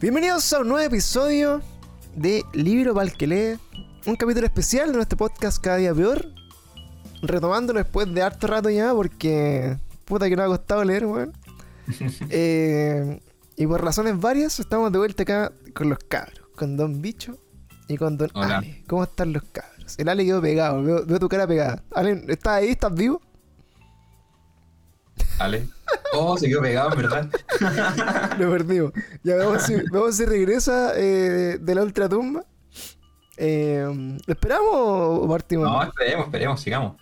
Bienvenidos a un nuevo episodio de Libro para el que lee. Un capítulo especial de nuestro podcast Cada Día Peor. Retomándolo después de harto rato ya porque puta que nos ha costado leer, weón. Eh, y por razones varias estamos de vuelta acá con los cabros. Con Don Bicho y con Don Hola. Ale. ¿Cómo están los cabros? El Ale quedó pegado, veo, veo tu cara pegada. Ale, ¿estás ahí? ¿Estás vivo? Ale. Oh, se quedó pegado, en verdad. Lo perdimos. Ya veamos si, veamos si regresa eh, de la ultratumba. Eh, ¿Lo esperamos o partimos? No, esperemos, esperemos, sigamos.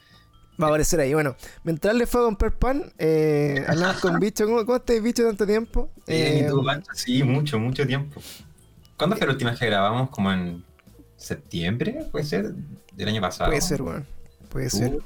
Va a aparecer ahí. Bueno, mientras le fue a comprar pan, eh, hablamos con bicho. ¿Cómo, cómo estás, bicho, tanto tiempo? Eh, ¿y tú, Pancho? Sí, mucho, mucho tiempo. ¿Cuándo fue la última vez que grabamos? ¿Como en septiembre? ¿Puede ser? ¿Del año pasado? puede ser, bueno. Puede ser.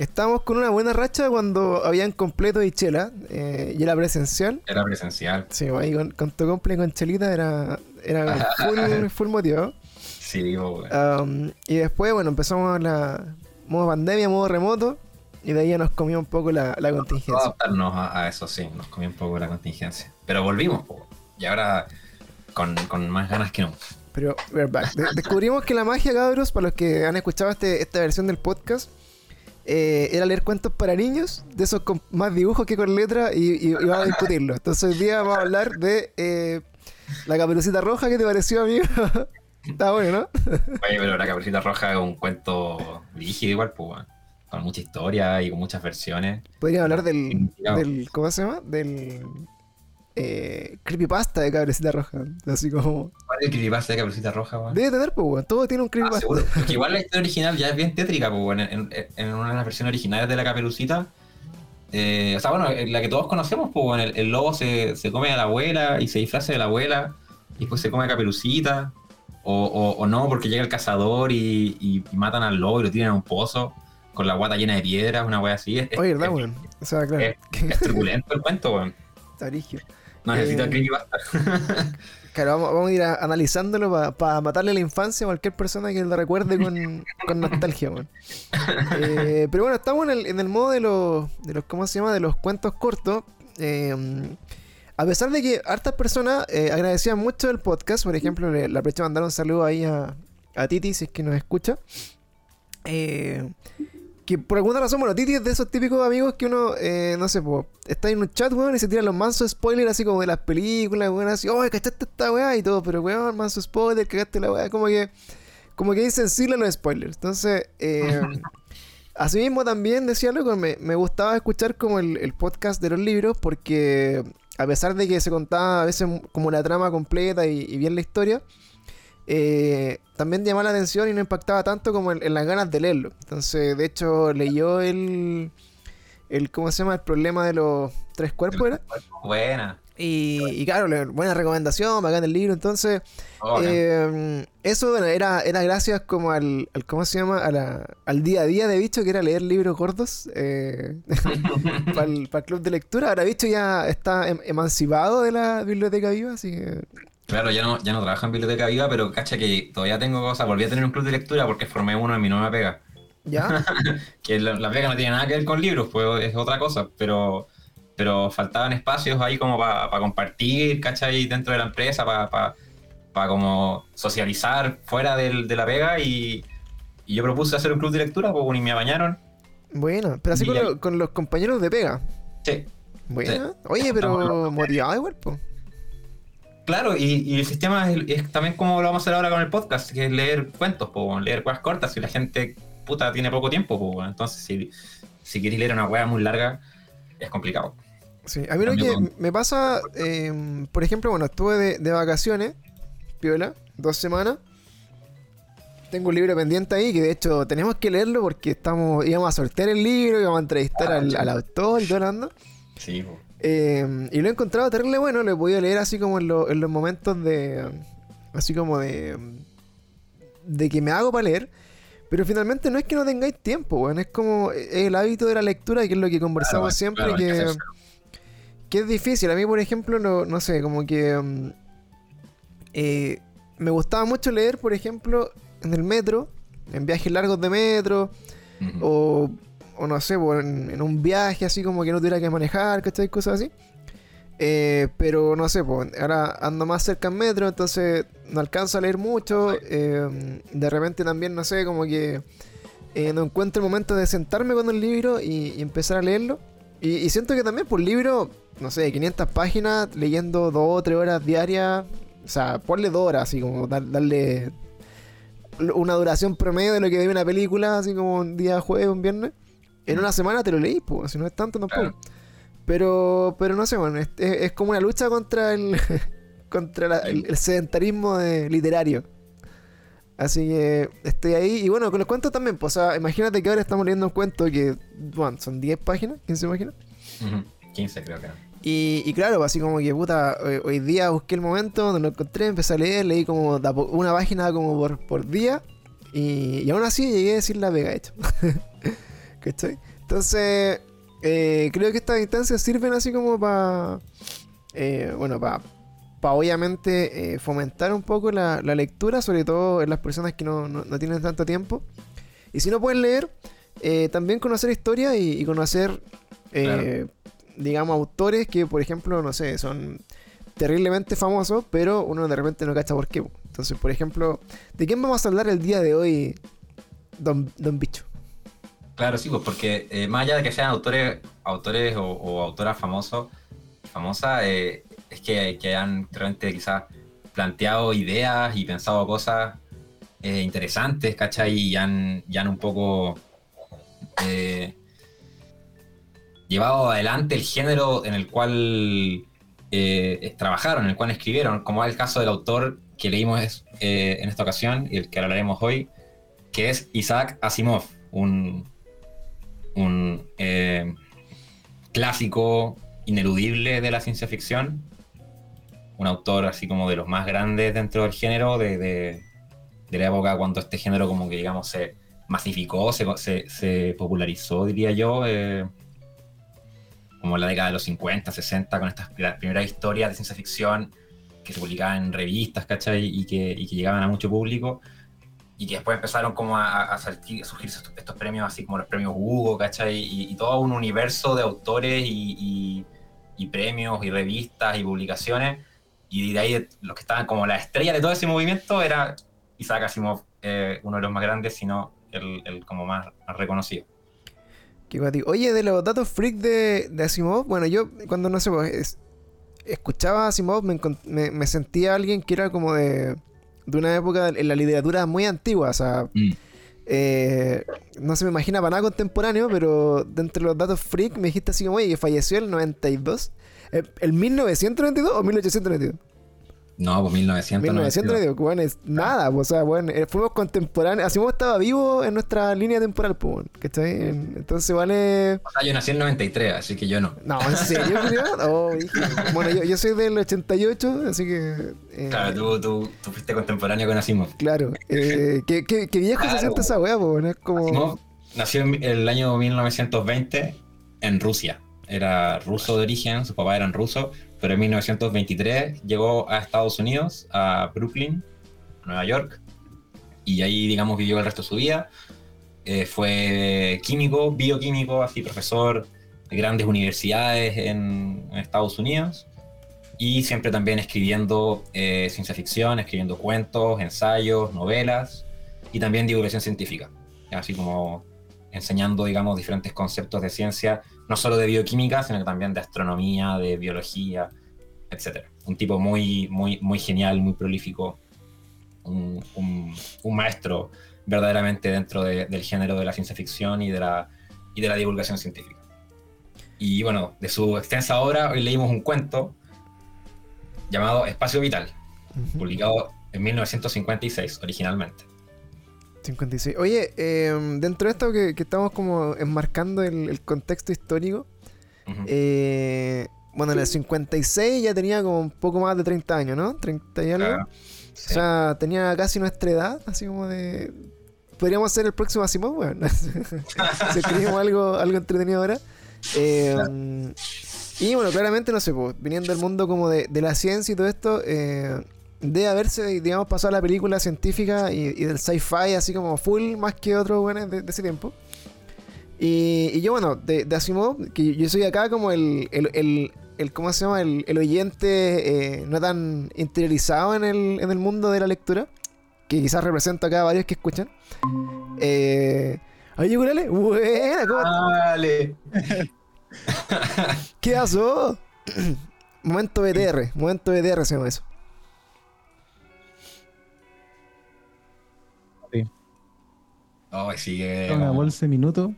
Estamos con una buena racha cuando habían completo y chela. eh, y era presencial. Era presencial. Sí, ahí con, con tu comple y con chelita era, era full, full motivado. Sí, bueno. Um, y después, bueno, empezamos la modo pandemia, modo remoto. Y de ahí ya nos comió un poco la, la Vamos a contingencia. adaptarnos a, a eso, sí. Nos comió un poco la contingencia. Pero volvimos, po. Y ahora con, con más ganas que nunca. Pero, we're back. De- descubrimos que la magia, cabros, para los que han escuchado este- esta versión del podcast, eh, era leer cuentos para niños, de esos con más dibujos que con letra, y, y- y vamos a discutirlo. Entonces, hoy día vamos a hablar de eh, la caperucita roja. ¿Qué te pareció, amigo? Está bueno, ¿no? Oye, pero la Caperucita Roja es un cuento rígido igual, pues. Con mucha historia y con muchas versiones. Podríamos hablar del. ¿Cómo se llama? Del. Eh, creepypasta de caperucita roja. Así como. ¿Cuál es el creepypasta de Caperucita Roja, weón? Debe tener, pues, weón. Todo tiene un Ah, creepypasta. seguro. Porque igual la historia original ya es bien tétrica, pues, bueno, en, en- en una de las versiones originales de la caperucita. eh, o sea, bueno, en la que todos conocemos, pues, bueno, el, el lobo se, se come a la abuela y se disfraza de la abuela, y después se come a caperucita, o, o- o no, porque llega el cazador y, y- y matan al lobo y lo tiran a un pozo con la guata llena de piedras, una wea así. Es, Oye, ¿verdad, weón? O sea, claro. es- es truculento el cuento, weón. Está. No necesita Eh, creepypasta. Claro, vamos, vamos a ir a- analizándolo para matarle la infancia a cualquier persona que lo recuerde con, con nostalgia. Eh, pero bueno, estamos en el, en el modo de los, de los, ¿cómo se llama? De los cuentos cortos. Eh, a pesar de que hartas personas eh, agradecían mucho el podcast, por ejemplo, le, aprovecho de mandar un saludo ahí a, a Titi, si es que nos escucha. Eh, que por alguna razón, bueno, Titi es de esos típicos amigos que uno, eh, no sé, po, está en un chat, weón, y se tiran los mansos spoilers así como de las películas, weón, así, oh, cachaste esta weá y todo, pero weón, manso spoiler, cagaste la weá, como que, como que insensible a los spoilers. Entonces, eh, asimismo también, decía loco, me, me gustaba escuchar como el, el podcast de los libros, porque a pesar de que se contaba a veces como la trama completa y, y bien la historia, eh, también llamaba la atención y no impactaba tanto como en, en las ganas de leerlo. Entonces, de hecho, leyó el, el ¿cómo se llama? El problema de los tres cuerpos, ¿era? Buena. Y, y claro, le- buena recomendación, bacán el libro. Entonces, Oh, eh, eso bueno, era, era gracias como al, al- ¿cómo se llama? A la- al día a día de Bicho, que era leer libros gordos eh, para el, para el club de lectura. Ahora Bicho ya está em- emancipado de la biblioteca viva, así que... Claro, ya no, ya no trabajo en biblioteca viva, pero cacha que todavía tengo cosas. Volví a tener un club de lectura porque formé uno en mi nueva pega. ¿Ya? Que la, la pega no tiene nada que ver con libros, pues es otra cosa. Pero, pero faltaban espacios ahí como para compartir, ¿cachai? Dentro de la empresa, para como socializar fuera del- de la pega. Y, y yo propuse hacer un club de lectura, pues y me bañaron. Bueno, pero así con, ya- lo- con los compañeros de pega. Sí. Bueno, Sí. oye, pero motivado igual, po. Claro, y, y el sistema es, es también como lo vamos a hacer ahora con el podcast, que es leer cuentos, pues, leer cosas cortas. Si la gente puta tiene poco tiempo, entonces si, si queréis leer una hueá muy larga, es complicado. Sí, a mí lo que con- me pasa, eh, por ejemplo, bueno, estuve de, de vacaciones, piola, dos semanas. Tengo un libro pendiente ahí que de hecho tenemos que leerlo porque estamos íbamos a sortear el libro, íbamos a entrevistar Ah, al, autor y todo el. Sí, pues. Eh, y lo he encontrado terrible bueno, lo he podido leer así como en, lo- en los momentos de. Así como de. de que me hago para leer. Pero finalmente no es que no tengáis tiempo, weón. Es como es el hábito de la lectura, que es lo que conversamos Claro, siempre, claro, que que, hacerse. que es difícil. A mí, por ejemplo, no, no sé, como que. mm, eh, me gustaba mucho leer, por ejemplo, en el metro, en viajes largos de metro, o, o no sé, po, en, en un viaje así como que no tuviera que manejar, ¿cachai? Cosas así. Eh, pero no sé, pues, ahora ando más cerca en metro, entonces no alcanzo a leer mucho. eh, de repente también, no sé, como que eh, no encuentro el momento de sentarme con el libro y, empezar a leerlo. Y, siento que también por libro, no sé, 500 páginas, leyendo 2 o 3 horas diarias, o sea, ponle 2 horas, así como dar- darle una duración promedio de lo que debe una película, así como un día jueves, un viernes. En una semana te lo leí, pues, si no es tanto tampoco. Claro. Pero, pero no sé, bueno, es, es- es como una lucha contra el contra la- el, el sedentarismo de- literario. Así que estoy ahí. Y bueno, con los cuentos también, pues, o sea, imagínate que ahora estamos leyendo un cuento que, bueno, son 10 páginas, 15 páginas. Ujú, 15 creo que. Y, y claro, así como que puta, hoy, hoy día busqué el momento donde lo encontré, empecé a leer, leí como una página como por, por día. Y, y aún así llegué a decir la pega hecho. ¿Cachai? Entonces, eh, creo que estas instancias sirven así como para, bueno, para obviamente eh, fomentar un poco la, la lectura, sobre todo en las personas que no, no- no tienen tanto tiempo. Y si no pueden leer, eh, también conocer historia y, y conocer, eh, digamos, autores que, por ejemplo, no sé, son terriblemente famosos, pero uno de repente no cacha por qué. Entonces, por ejemplo, ¿de quién vamos a hablar el día de hoy, Don, don Bicho? Claro, sí, pues porque eh, más allá de que sean autores, autores o, autoras famosos, famosas, eh, es que, que han realmente quizás planteado ideas y pensado cosas eh, interesantes, ¿cachai? Y han, y un poco llevado adelante el género en el cual trabajaron, en el cual escribieron, como es el caso del autor que leímos eh, en esta ocasión y el que hablaremos hoy, que es Isaac Asimov, un, un eh, clásico ineludible de la ciencia ficción, un autor así como de los más grandes dentro del género, de, de- de la época cuando este género como que digamos se masificó, se, se- se popularizó, diría yo, eh, como en la década de los 50, 60, con estas primeras historias de ciencia ficción que se publicaban en revistas, ¿cachai? Y que, y que llegaban a mucho público y que después empezaron como a, surgir, a surgir estos, premios, así como los premios Hugo, ¿cachai? Y, todo un universo de autores y, premios y revistas y publicaciones. Y de ahí los que estaban como la estrella de todo ese movimiento era Isaac Asimov, eh, uno de los más grandes, sino el, como más, reconocido. Qué. Oye, de los datos freak de, de Asimov, bueno, yo cuando no sé, pues, es- escuchaba a Asimov, me sentía alguien que era como de, de una época en la literatura muy antigua, o sea, eh, no se me imagina para nada contemporáneo, pero dentro de los datos freak me dijiste así como, oye, que falleció el 92. Eh, ¿El 1992 o 1892? No, pues 1992. 1992, que bueno, es nada, pues, o sea, bueno, eh, fuimos contemporáneos, Asimov estaba vivo en nuestra línea temporal, pues, bueno, ¿cachai? En- Entonces, vale... O sea, yo nací en el 93, así que yo no. No, ¿en serio? Oh, bueno, yo, yo soy del 88, así que... eh, Claro, tú, tú, tú fuiste contemporáneo con Asimov. Claro. Eh, ¿qué, qué, qué viejo se siente esa po, ¿no? Es como... Asimov nació en el año 1920 en Rusia. Era ruso de origen, sus papás eran rusos, pero en 1923 llegó a Estados Unidos, a Brooklyn, Nueva York, y ahí, digamos, vivió el resto de su vida. Eh, fue químico, bioquímico, así profesor de grandes universidades en, Estados Unidos, y siempre también escribiendo eh, ciencia ficción, escribiendo cuentos, ensayos, novelas, y también divulgación científica, así como enseñando, digamos, diferentes conceptos de ciencia, no solo de bioquímica, sino que también de astronomía, de biología, etc. Un tipo muy, muy, muy genial, muy prolífico, un, un- un maestro verdaderamente dentro de- del género de la ciencia ficción y de la, y de la divulgación científica. Y bueno, de su extensa obra, hoy leímos un cuento llamado Espacio Vital, Ujú. publicado en 1956 originalmente. 56. Oye, eh, dentro de esto que, que estamos como enmarcando el, el contexto histórico, eh, bueno, en el 56 ya tenía como un poco más de 30 años, ¿no? 30 y algo. Claro. O sea, tenía casi nuestra edad, así como de... Podríamos ser el próximo Asimov, weón. si escribimos algo, algo entretenido ahora. Eh, Y bueno, claramente, no sé, pues, viniendo del mundo como de, de la ciencia y todo esto, eh, de haberse, digamos, pasado a la película científica y, y del sci-fi así como full más que otros buenos de, de ese tiempo. Y, y yo, bueno, de, de Asimov, que yo soy acá como el, el, el, el ¿cómo se llama? El, el oyente eh, no tan interiorizado en el, en el mundo de la lectura, que quizás represento acá a varios que escuchan. Eh, Oye, Gurale, buena, ¿cómo Dale. ¿Qué pasó? momento BTR, momento BTR se llama eso. Oh, sí bolsa de minutos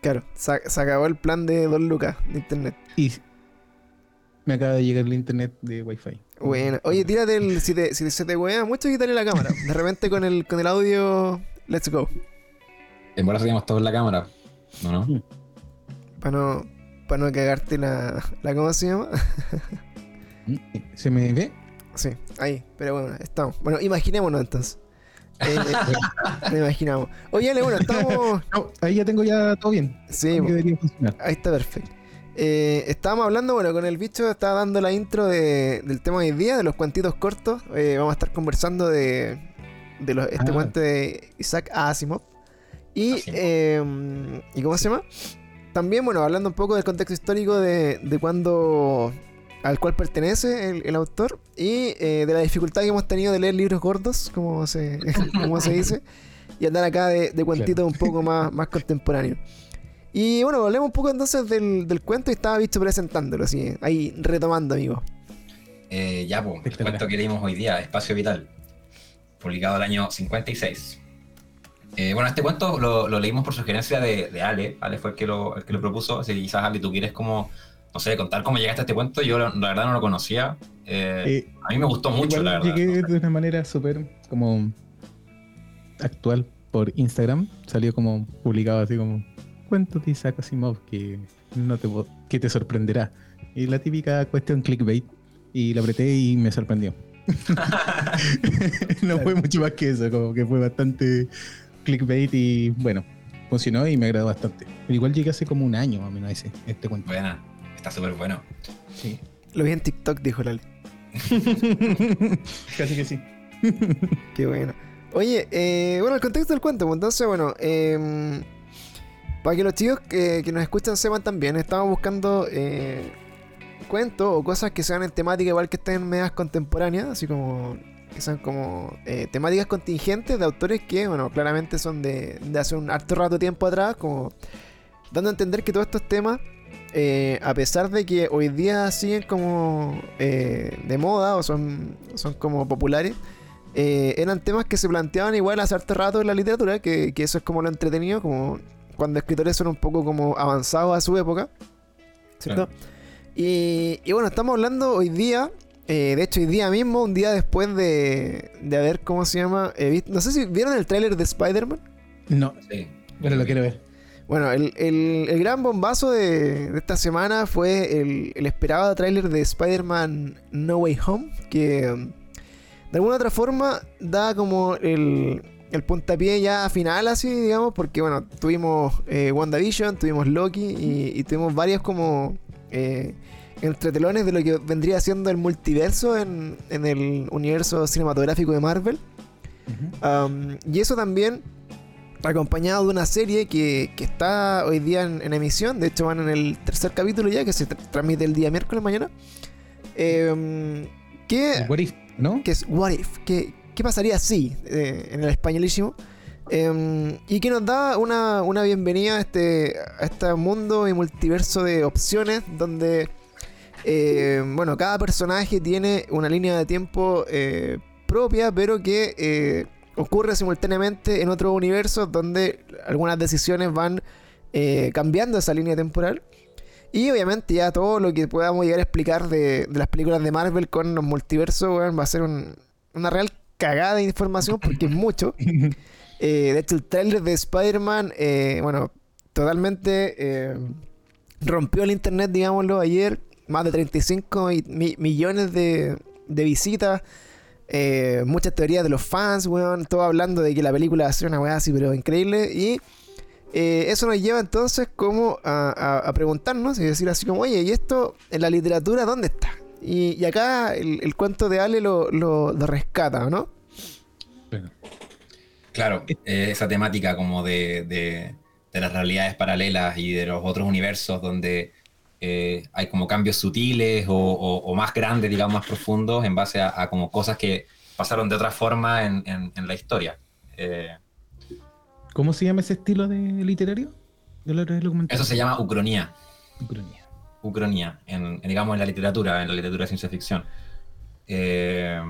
Claro, se, se acabó el plan de Don Lucas de internet. y me acaba de llegar el internet de Wi-Fi. Bueno, oye, tírate el. Si, te, si se te huea mucho, quítale la cámara. De repente con el, con el audio, let's go. En verdad teníamos todos en la cámara. ¿No, no? Para no, pa no cagarte la, la. ¿Cómo se llama? ¿Se me ve? Sí, ahí, pero bueno, estamos. Bueno, imaginémonos entonces. Eh, lo imaginamos. Oye, Ale, bueno, estamos. No, ahí ya tengo ya todo bien. Sí, funcionar. ahí está perfecto. Eh, estábamos hablando, bueno, con el bicho estaba dando la intro de- del tema de hoy día, de los cuentitos cortos. Eh, vamos a estar conversando de, de los- este Ah. cuento de Isaac Asimov. Y, Asimov. eh, ¿y cómo se llama? También, bueno, hablando un poco del contexto histórico de, de cuándo al cual pertenece el, el autor y eh, de la dificultad que hemos tenido de leer libros gordos, como se, como se dice, y andar acá de, de cuentitos un poco más, más contemporáneos. Y bueno, hablemos un poco entonces del, del cuento y estaba visto presentándolo, así, ahí retomando, amigo. Eh, ya, pues, el cuento que leímos hoy día, Espacio Vital, publicado el año 56. Eh, bueno, este cuento lo, lo leímos por sugerencia de, de Ale. Ale fue el que lo, el que lo propuso. Así que quizás, Ale, tú quieres como, no sé, contar cómo llegaste a este cuento. Yo, la la verdad, no lo conocía. Eh, Eh, a mí me gustó mucho, la verdad. llegué de una manera súper como actual por Instagram. Salió como publicado así como cuentos de Isaac Asimov que no te que te sorprenderá. Y la típica cuestión clickbait. Y la apreté y me sorprendió. no fue mucho más que eso, como que fue bastante clickbait y bueno, funcionó y me agradó bastante. Pero igual llegué hace como un año más o menos ese, este cuento. Buena, está súper bueno. Sí. Lo vi en TikTok, dijo Lali. Casi que sí. Qué bueno. Oye, eh, bueno, el contexto del cuento, pues, entonces, bueno, em, para que los chicos que, que nos escuchan sepan también, estamos buscando eh, cuentos o cosas que sean en temática igual que estén medias contemporáneas, así como que sean como eh, temáticas contingentes de autores que, bueno, claramente son de, de hace un harto rato tiempo atrás, como dando a entender que todos estos temas, eh, a pesar de que hoy día siguen como eh, de moda o son, son como populares, eh, eran temas que se planteaban igual hace harto rato en la literatura, que, que eso es como lo entretenido, como cuando escritores son un poco como avanzados a su época, ¿cierto? Y, y bueno, estamos hablando hoy día, eh, de hecho hoy día mismo, un día después de, de haber, ¿cómo se llama? Eh, no sé si vieron el tráiler de Spider-Man. No, Sí. pero lo quiero ver. Bueno, el, el- el gran bombazo de, de esta semana fue el, el esperado tráiler de Spider-Man No Way Home, que um, de alguna otra forma da como el, el puntapié ya final así, digamos, porque bueno, tuvimos eh, WandaVision, tuvimos Loki y, y tuvimos varios como eh, entretelones de lo que vendría siendo el multiverso en, en el universo cinematográfico de Marvel. Um, y eso también acompañado de una serie que, que está hoy día en, en emisión. De hecho, van en el tercer capítulo ya, que se tra- transmite el día miércoles mañana. Eh, que, What if, ¿no? que es What If? ¿Qué, qué pasaría si? eh, en el españolísimo. Eh, y que nos da una, una bienvenida a este, a este mundo y multiverso de opciones donde, eh, bueno, cada personaje tiene una línea de tiempo eh, propia, pero que eh, ocurre simultáneamente en otros universos donde algunas decisiones van eh, cambiando esa línea temporal. Y obviamente ya todo lo que podamos llegar a explicar de, de las películas de Marvel con los multiversos weón, va a ser un- una real cagada de información porque es mucho. Eh, de hecho, el tráiler de Spider-Man, eh, bueno, totalmente rompió el internet, digámoslo, ayer. Más de 35 y- mi- millones de, de visitas. Eh, muchas teorías de los fans, weón. Todo hablando de que la película va a ser una weá así, pero increíble. Y eh, eso nos lleva entonces como a, a- a preguntarnos y decir así como, oye, ¿y esto en la literatura dónde está? Y, y acá el, el cuento de Ale lo, lo- lo rescata, ¿no? Claro, eh, esa temática como de, de- de las realidades paralelas y de los otros universos donde eh, hay como cambios sutiles o, o- o más grandes, digamos, más profundos en base a, a como cosas que pasaron de otra forma en, en- en la historia. Eh, ¿Cómo se llama ese estilo de literario? De eso se llama ucronía. Ucronía. ucronía, en, en, digamos, en la literatura, en la literatura de ciencia ficción. Eh,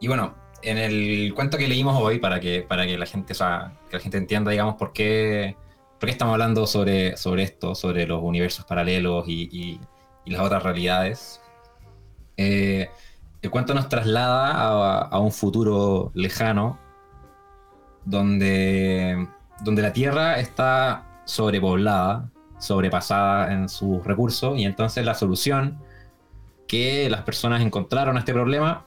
y bueno, en el cuento que leímos hoy, para que, para que la gente, o sea, que la gente entienda, digamos, por qué, por qué estamos hablando sobre, sobre esto, sobre los universos paralelos y, las otras realidades. Eh, el cuento nos traslada a, a un futuro lejano donde, donde la Tierra está sobrepoblada, sobrepasada en sus recursos, y entonces la solución que las personas encontraron a este problema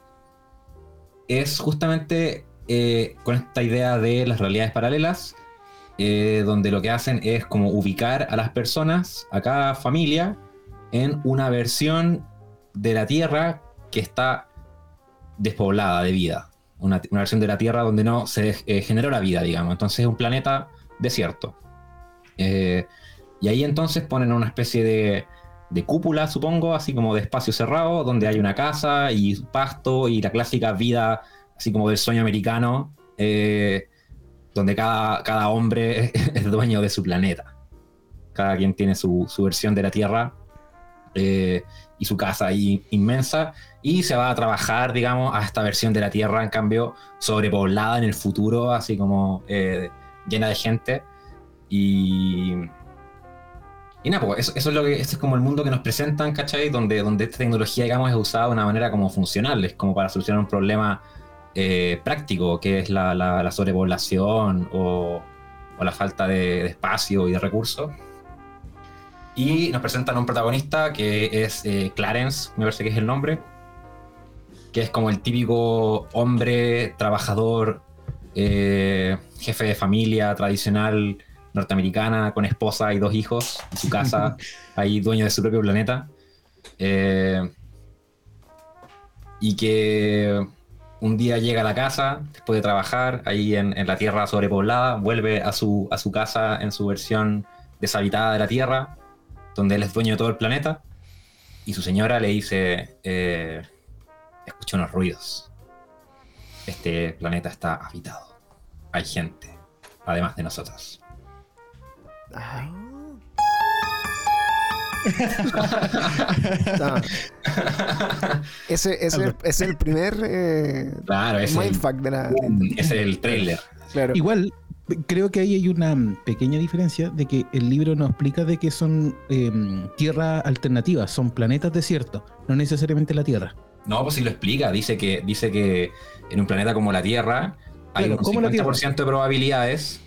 es justamente eh, con esta idea de las realidades paralelas, eh, donde lo que hacen es como ubicar a las personas, a cada familia, en una versión de la Tierra que está despoblada de vida. Una, una versión de la Tierra donde no se eh, generó la vida, digamos. Entonces es un planeta desierto. Eh, y ahí entonces ponen una especie de, de cúpula, supongo, así como de espacio cerrado, donde hay una casa y pasto y la clásica vida, así como del sueño americano, donde cada, cada hombre es dueño de su planeta. Cada quien tiene su, su versión de la Tierra eh, y su casa ahí inmensa, y se va a trabajar, digamos, a esta versión de la Tierra, en cambio, sobrepoblada en el futuro, así como eh, llena de gente. Y. Y nada, pues eso, eso es lo que. Este es como el mundo que nos presentan, ¿cachai? Donde, donde esta tecnología, digamos, es usada de una manera como funcional, es como para solucionar un problema eh, práctico, que es la, la- la sobrepoblación o, o la falta de, de espacio y de recursos. Y nos presentan a un protagonista que es eh, Clarence, me parece que es el nombre, que es como el típico hombre trabajador, eh, jefe de familia tradicional norteamericana, con esposa y dos hijos, y su casa, ahí dueño de su propio planeta. Eh, y que un día llega a la casa, después de trabajar ahí en, la tierra sobrepoblada, vuelve a su, a su casa en su versión deshabitada de la tierra, donde él es dueño de todo el planeta, y su señora le dice, eh, escucho unos ruidos. Este planeta está habitado. Hay gente, además de nosotros. Ah. Ese, ese es, el, es el primer eh, Claro, el, mindfuck de la. ese es el trailer. Claro. Igual, creo que ahí hay una pequeña diferencia de que el libro nos explica de que son em, tierras alternativas, son planetas desiertos, no necesariamente la Tierra. No, pues si lo explica, dice que, dice que en un planeta como la Tierra hay Claro, un como la 50% de probabilidades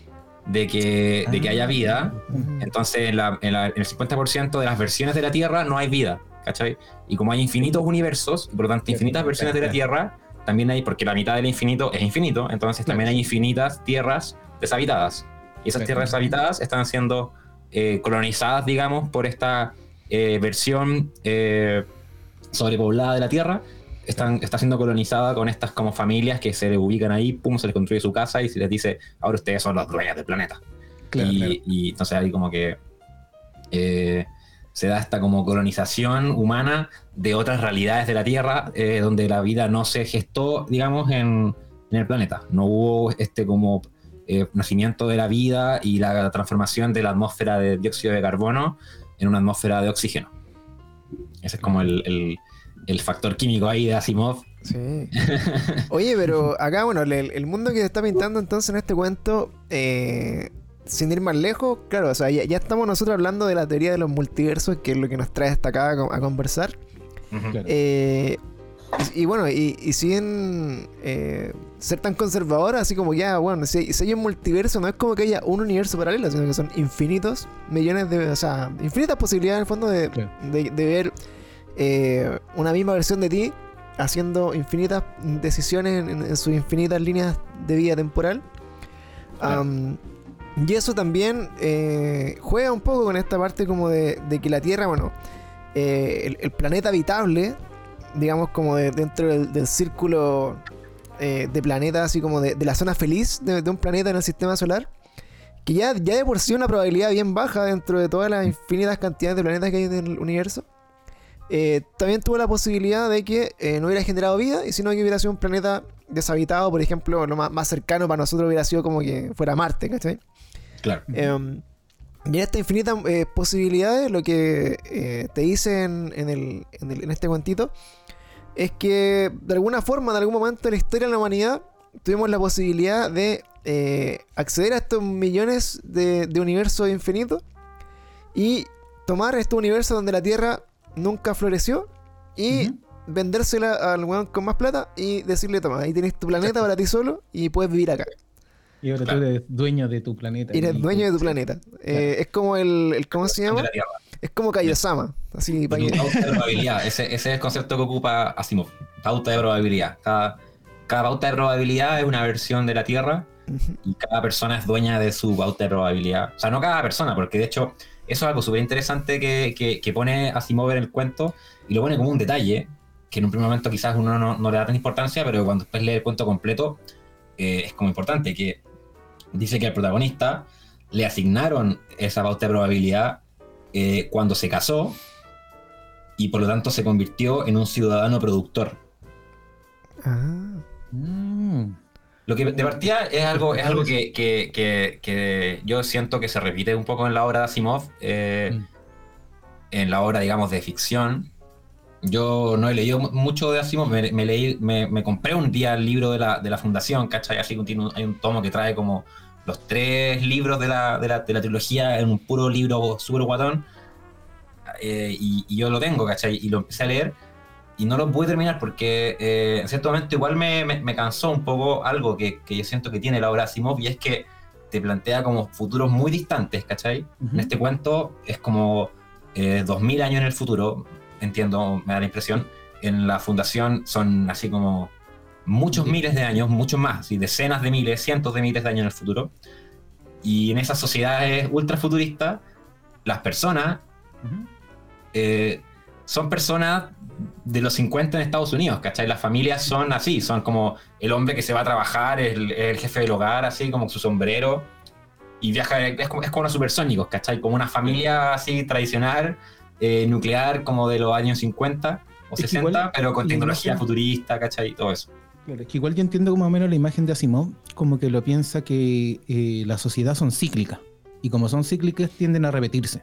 de que, de que haya vida. Entonces, en, la- en la- en el 50% de las versiones de la Tierra no hay vida, ¿cachai? Y como hay infinitos universos, y por lo tanto infinitas versiones de la Tierra, también hay, porque la mitad del infinito es infinito, entonces también hay infinitas tierras deshabitadas. Y esas tierras deshabitadas están siendo eh, colonizadas, digamos, por esta eh, versión eh, sobrepoblada de la Tierra. Están, está siendo colonizada con estas como familias que se le ubican ahí, pum, se les construye su casa y se les dice, ahora ustedes son los dueños del planeta Claro, y, claro. y entonces ahí como que eh, se da esta como colonización humana de otras realidades de la Tierra, eh, donde la vida no se gestó, digamos, en, en el planeta. No hubo este como eh, nacimiento de la vida y la transformación de la atmósfera de dióxido de carbono en una atmósfera de oxígeno. Ese es como el, el- el factor químico ahí de Asimov. Sí. Oye, pero acá, bueno, el, el mundo que se está pintando entonces en este cuento, eh, sin ir más lejos, claro, o sea, ya, ya estamos nosotros hablando de la teoría de los multiversos, que es lo que nos trae hasta acá a, co- a conversar. Eh, y, y bueno, y, y sin eh, ser tan conservador, así como ya, bueno, si, si hay un multiverso, no es como que haya un universo paralelo, sino que son infinitos millones de, o sea, infinitas posibilidades en el fondo de- de ver eh, una misma versión de ti haciendo infinitas decisiones en, en sus infinitas líneas de vida temporal. Y eso también eh, juega un poco con esta parte como de, de que la Tierra, bueno, eh, el, el planeta habitable, digamos como de- dentro del, del círculo eh, de planetas, así como de, de la zona feliz de, de un planeta en el sistema solar, que ya, ya de por sí una probabilidad bien baja dentro de todas las infinitas cantidades de planetas que hay en el universo, eh, también tuvo la posibilidad de que eh, no hubiera generado vida y sino que hubiera sido un planeta deshabitado, por ejemplo, lo más, más cercano para nosotros hubiera sido como que fuera Marte, ¿cachai? Claro. Em, y en estas infinitas eh, posibilidades, lo que eh, te dicen en, el, en, el- en este cuentito es que de alguna forma, en algún momento de la historia de la humanidad, tuvimos la posibilidad de eh, acceder a estos millones de, de universos infinitos y tomar estos universos donde la Tierra nunca floreció y vendérsela al weón con más plata y decirle, toma, ahí tienes tu planeta para ti solo y puedes vivir acá. Y ahora Claro. tú eres dueño de tu planeta. Y eres Y- dueño de tu planeta. Eh, es como el, el- ¿Cómo se De llama? la Tierra. Es como Kaiosama. Así, De pa' tu que- pauta de probabilidad. Ese, ese es el concepto que ocupa Asimov. Pauta de probabilidad. Cada, cada pauta de probabilidad es una versión de la Tierra y cada persona es dueña de su pauta de probabilidad. O sea, no cada persona, porque de hecho eso es algo súper interesante que, que, que pone Asimov en el cuento y lo pone como un detalle que en un primer momento quizás uno no, no le da tanta importancia, pero cuando después lee el cuento completo eh, es como importante que dice que al protagonista le asignaron esa pauta de probabilidad eh, cuando se casó y por lo tanto se convirtió en un ciudadano productor. Ah. Mm. Lo que de partida es algo, es algo que, que- que- que yo siento que se repite un poco en la obra de Asimov, eh, Mm. en la obra, digamos, de ficción. Yo no he leído mu- mucho de Asimov, me, me leí, me, me compré un día el libro de la, de la fundación, ¿cachai? Así que hay un tomo que trae como los tres libros de la, de la, de la trilogía en un puro libro súper guatón. Eh, y, y yo lo tengo, ¿cachai? Y lo empecé a leer y no lo pude terminar porque eh, en cierto momento igual me, me- me cansó un poco algo que, que yo siento que tiene la obra Asimov y es que te plantea como futuros muy distantes, ¿cachai? Ujú. En este cuento es como eh, 2000 años en el futuro, entiendo, me da la impresión. En la fundación son así como muchos Sí. miles de años, muchos más, así decenas de miles, cientos de miles de años en el futuro. Y en esas sociedades ultra futuristas, las personas Ujú. eh, son personas de los 50 en Estados Unidos, ¿cachai? Las familias son así, son como el hombre que se va a trabajar, el, el jefe del hogar, así como su sombrero, y viaja, es como, es como los supersónicos, ¿cachai? Como una familia así tradicional, eh, nuclear, como de los años 50 o Es que 60, igual pero con tecnología imagen- futurista, ¿cachai? Todo eso. Claro, es que igual yo entiendo como más o menos la imagen de Asimov, como que lo piensa que eh, la sociedad son cíclicas. Y como son cíclicas, tienden a repetirse.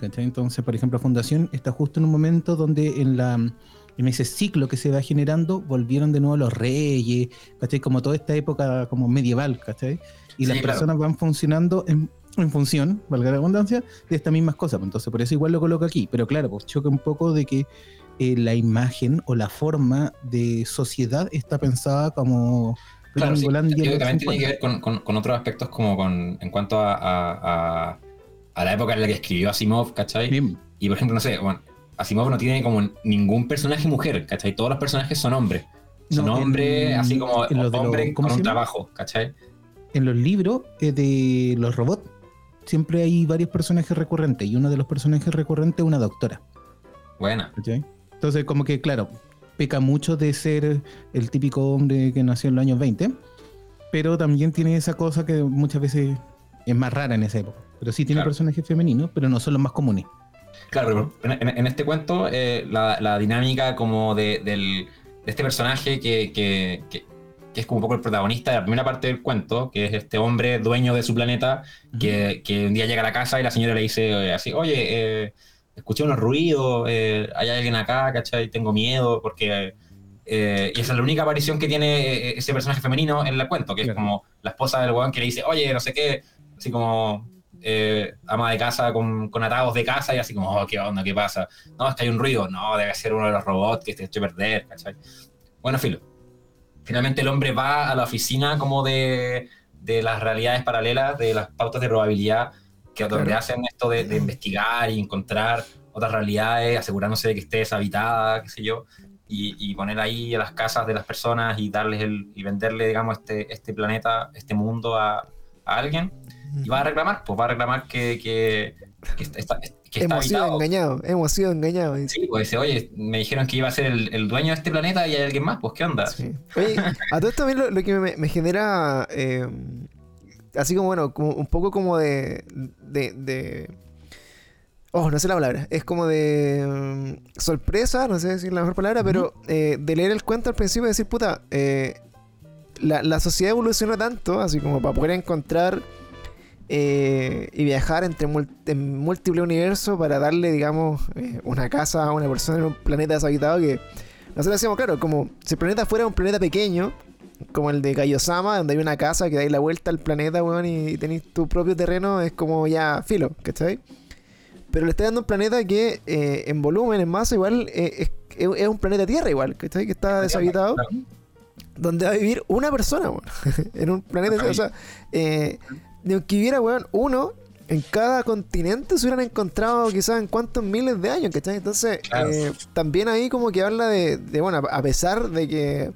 ¿Cachai? Entonces, por ejemplo, Fundación está justo en un momento donde en la en ese ciclo que se va generando, volvieron de nuevo los reyes, ¿cachai? Como toda esta época como medieval, ¿cachai? Y Sí, las claro. personas van funcionando en, en función, valga la abundancia, de estas mismas cosas. pues, Entonces, por eso igual lo coloco aquí. Pero claro, pues choca un poco de que eh, la imagen o la forma de sociedad está pensada como Claro, sí. Tiene que 50. ver con, con- con otros aspectos como con, en cuanto a, a- a- a la época en la que escribió Asimov, ¿cachai? Bien. Y por ejemplo, no sé, bueno, Asimov no tiene como ningún personaje mujer, ¿cachai? Todos los personajes son hombres. Son No, hombres así como hombres ¿cómo con un trabajo, ¿cachai? En los libros eh, de los robots siempre hay varios personajes recurrentes y uno de los personajes recurrentes es una doctora. Buena. ¿cachai? Entonces, como que, claro, peca mucho de ser el típico hombre que nació en los años 20, pero también tiene esa cosa que muchas veces es más rara en esa época. Pero sí tiene Claro. personajes femeninos, pero no son los más comunes. Claro, pero en, en- este cuento, eh, la, la dinámica como de, del- de este personaje que, que- que- que es como un poco el protagonista de la primera parte del cuento, que es este hombre dueño de su planeta, que, que un día llega a la casa y la señora le dice eh, así, oye, eh, escuché unos ruidos, eh, hay alguien acá, ¿cachai? Tengo miedo, porque... eh, y esa es la única aparición que tiene ese personaje femenino en el cuento, que Claro. es como la esposa del weón que le dice, oye, no sé qué, así como eh, ama de casa con, con atados de casa y así como, oh, ¿qué onda? ¿Qué pasa? No, es que hay un ruido, no, debe ser uno de los robots que te echó a perder, ¿cachai? Bueno, filo. Finalmente el hombre va a la oficina como de, de las realidades paralelas, de las pautas de probabilidad, que donde Claro. hacen esto de, de investigar y encontrar otras realidades, asegurándose de que esté deshabitada, qué sé yo, y, y poner ahí a las casas de las personas y darles el, y venderle, digamos, este, este planeta, este mundo a, a alguien, y va a reclamar, pues va a reclamar que, que, que está, que está hemos sido engañados, hemos sido engañados. Sí, pues dice, oye, me dijeron que iba a ser el, el dueño de este planeta y hay alguien más, pues ¿qué onda? Sí. Oye, a todo esto mí lo, lo que me, me genera eh, así como, bueno, como un poco como de, de, de- Oh, no sé la palabra. Es como de mm, sorpresa, no sé es la mejor palabra, pero eh, de leer el cuento al principio y decir, puta, eh, la, la sociedad evolucionó tanto, así como para poder encontrar eh, y viajar entre en múltiples universos para darle, digamos, eh, una casa a una persona en un planeta deshabitado que nosotros decíamos, claro, como si el planeta fuera un planeta pequeño, como el de Kaiosama, donde hay una casa que dais la vuelta al planeta, weón, y tenéis tu propio terreno, es como ya filo, ¿cachai? Pero le está dando un planeta que eh, en volumen, en masa, igual es, es- es un planeta Tierra igual, ¿cachai? Que está deshabitado donde va a vivir una persona, weón. en un planeta. O sea, eh, ni aunque hubiera, weón, uno en cada continente se hubieran encontrado quizás en cuántos miles de años, ¿cachai? Entonces, Claro. eh, también ahí como que habla de, de, bueno, a pesar de que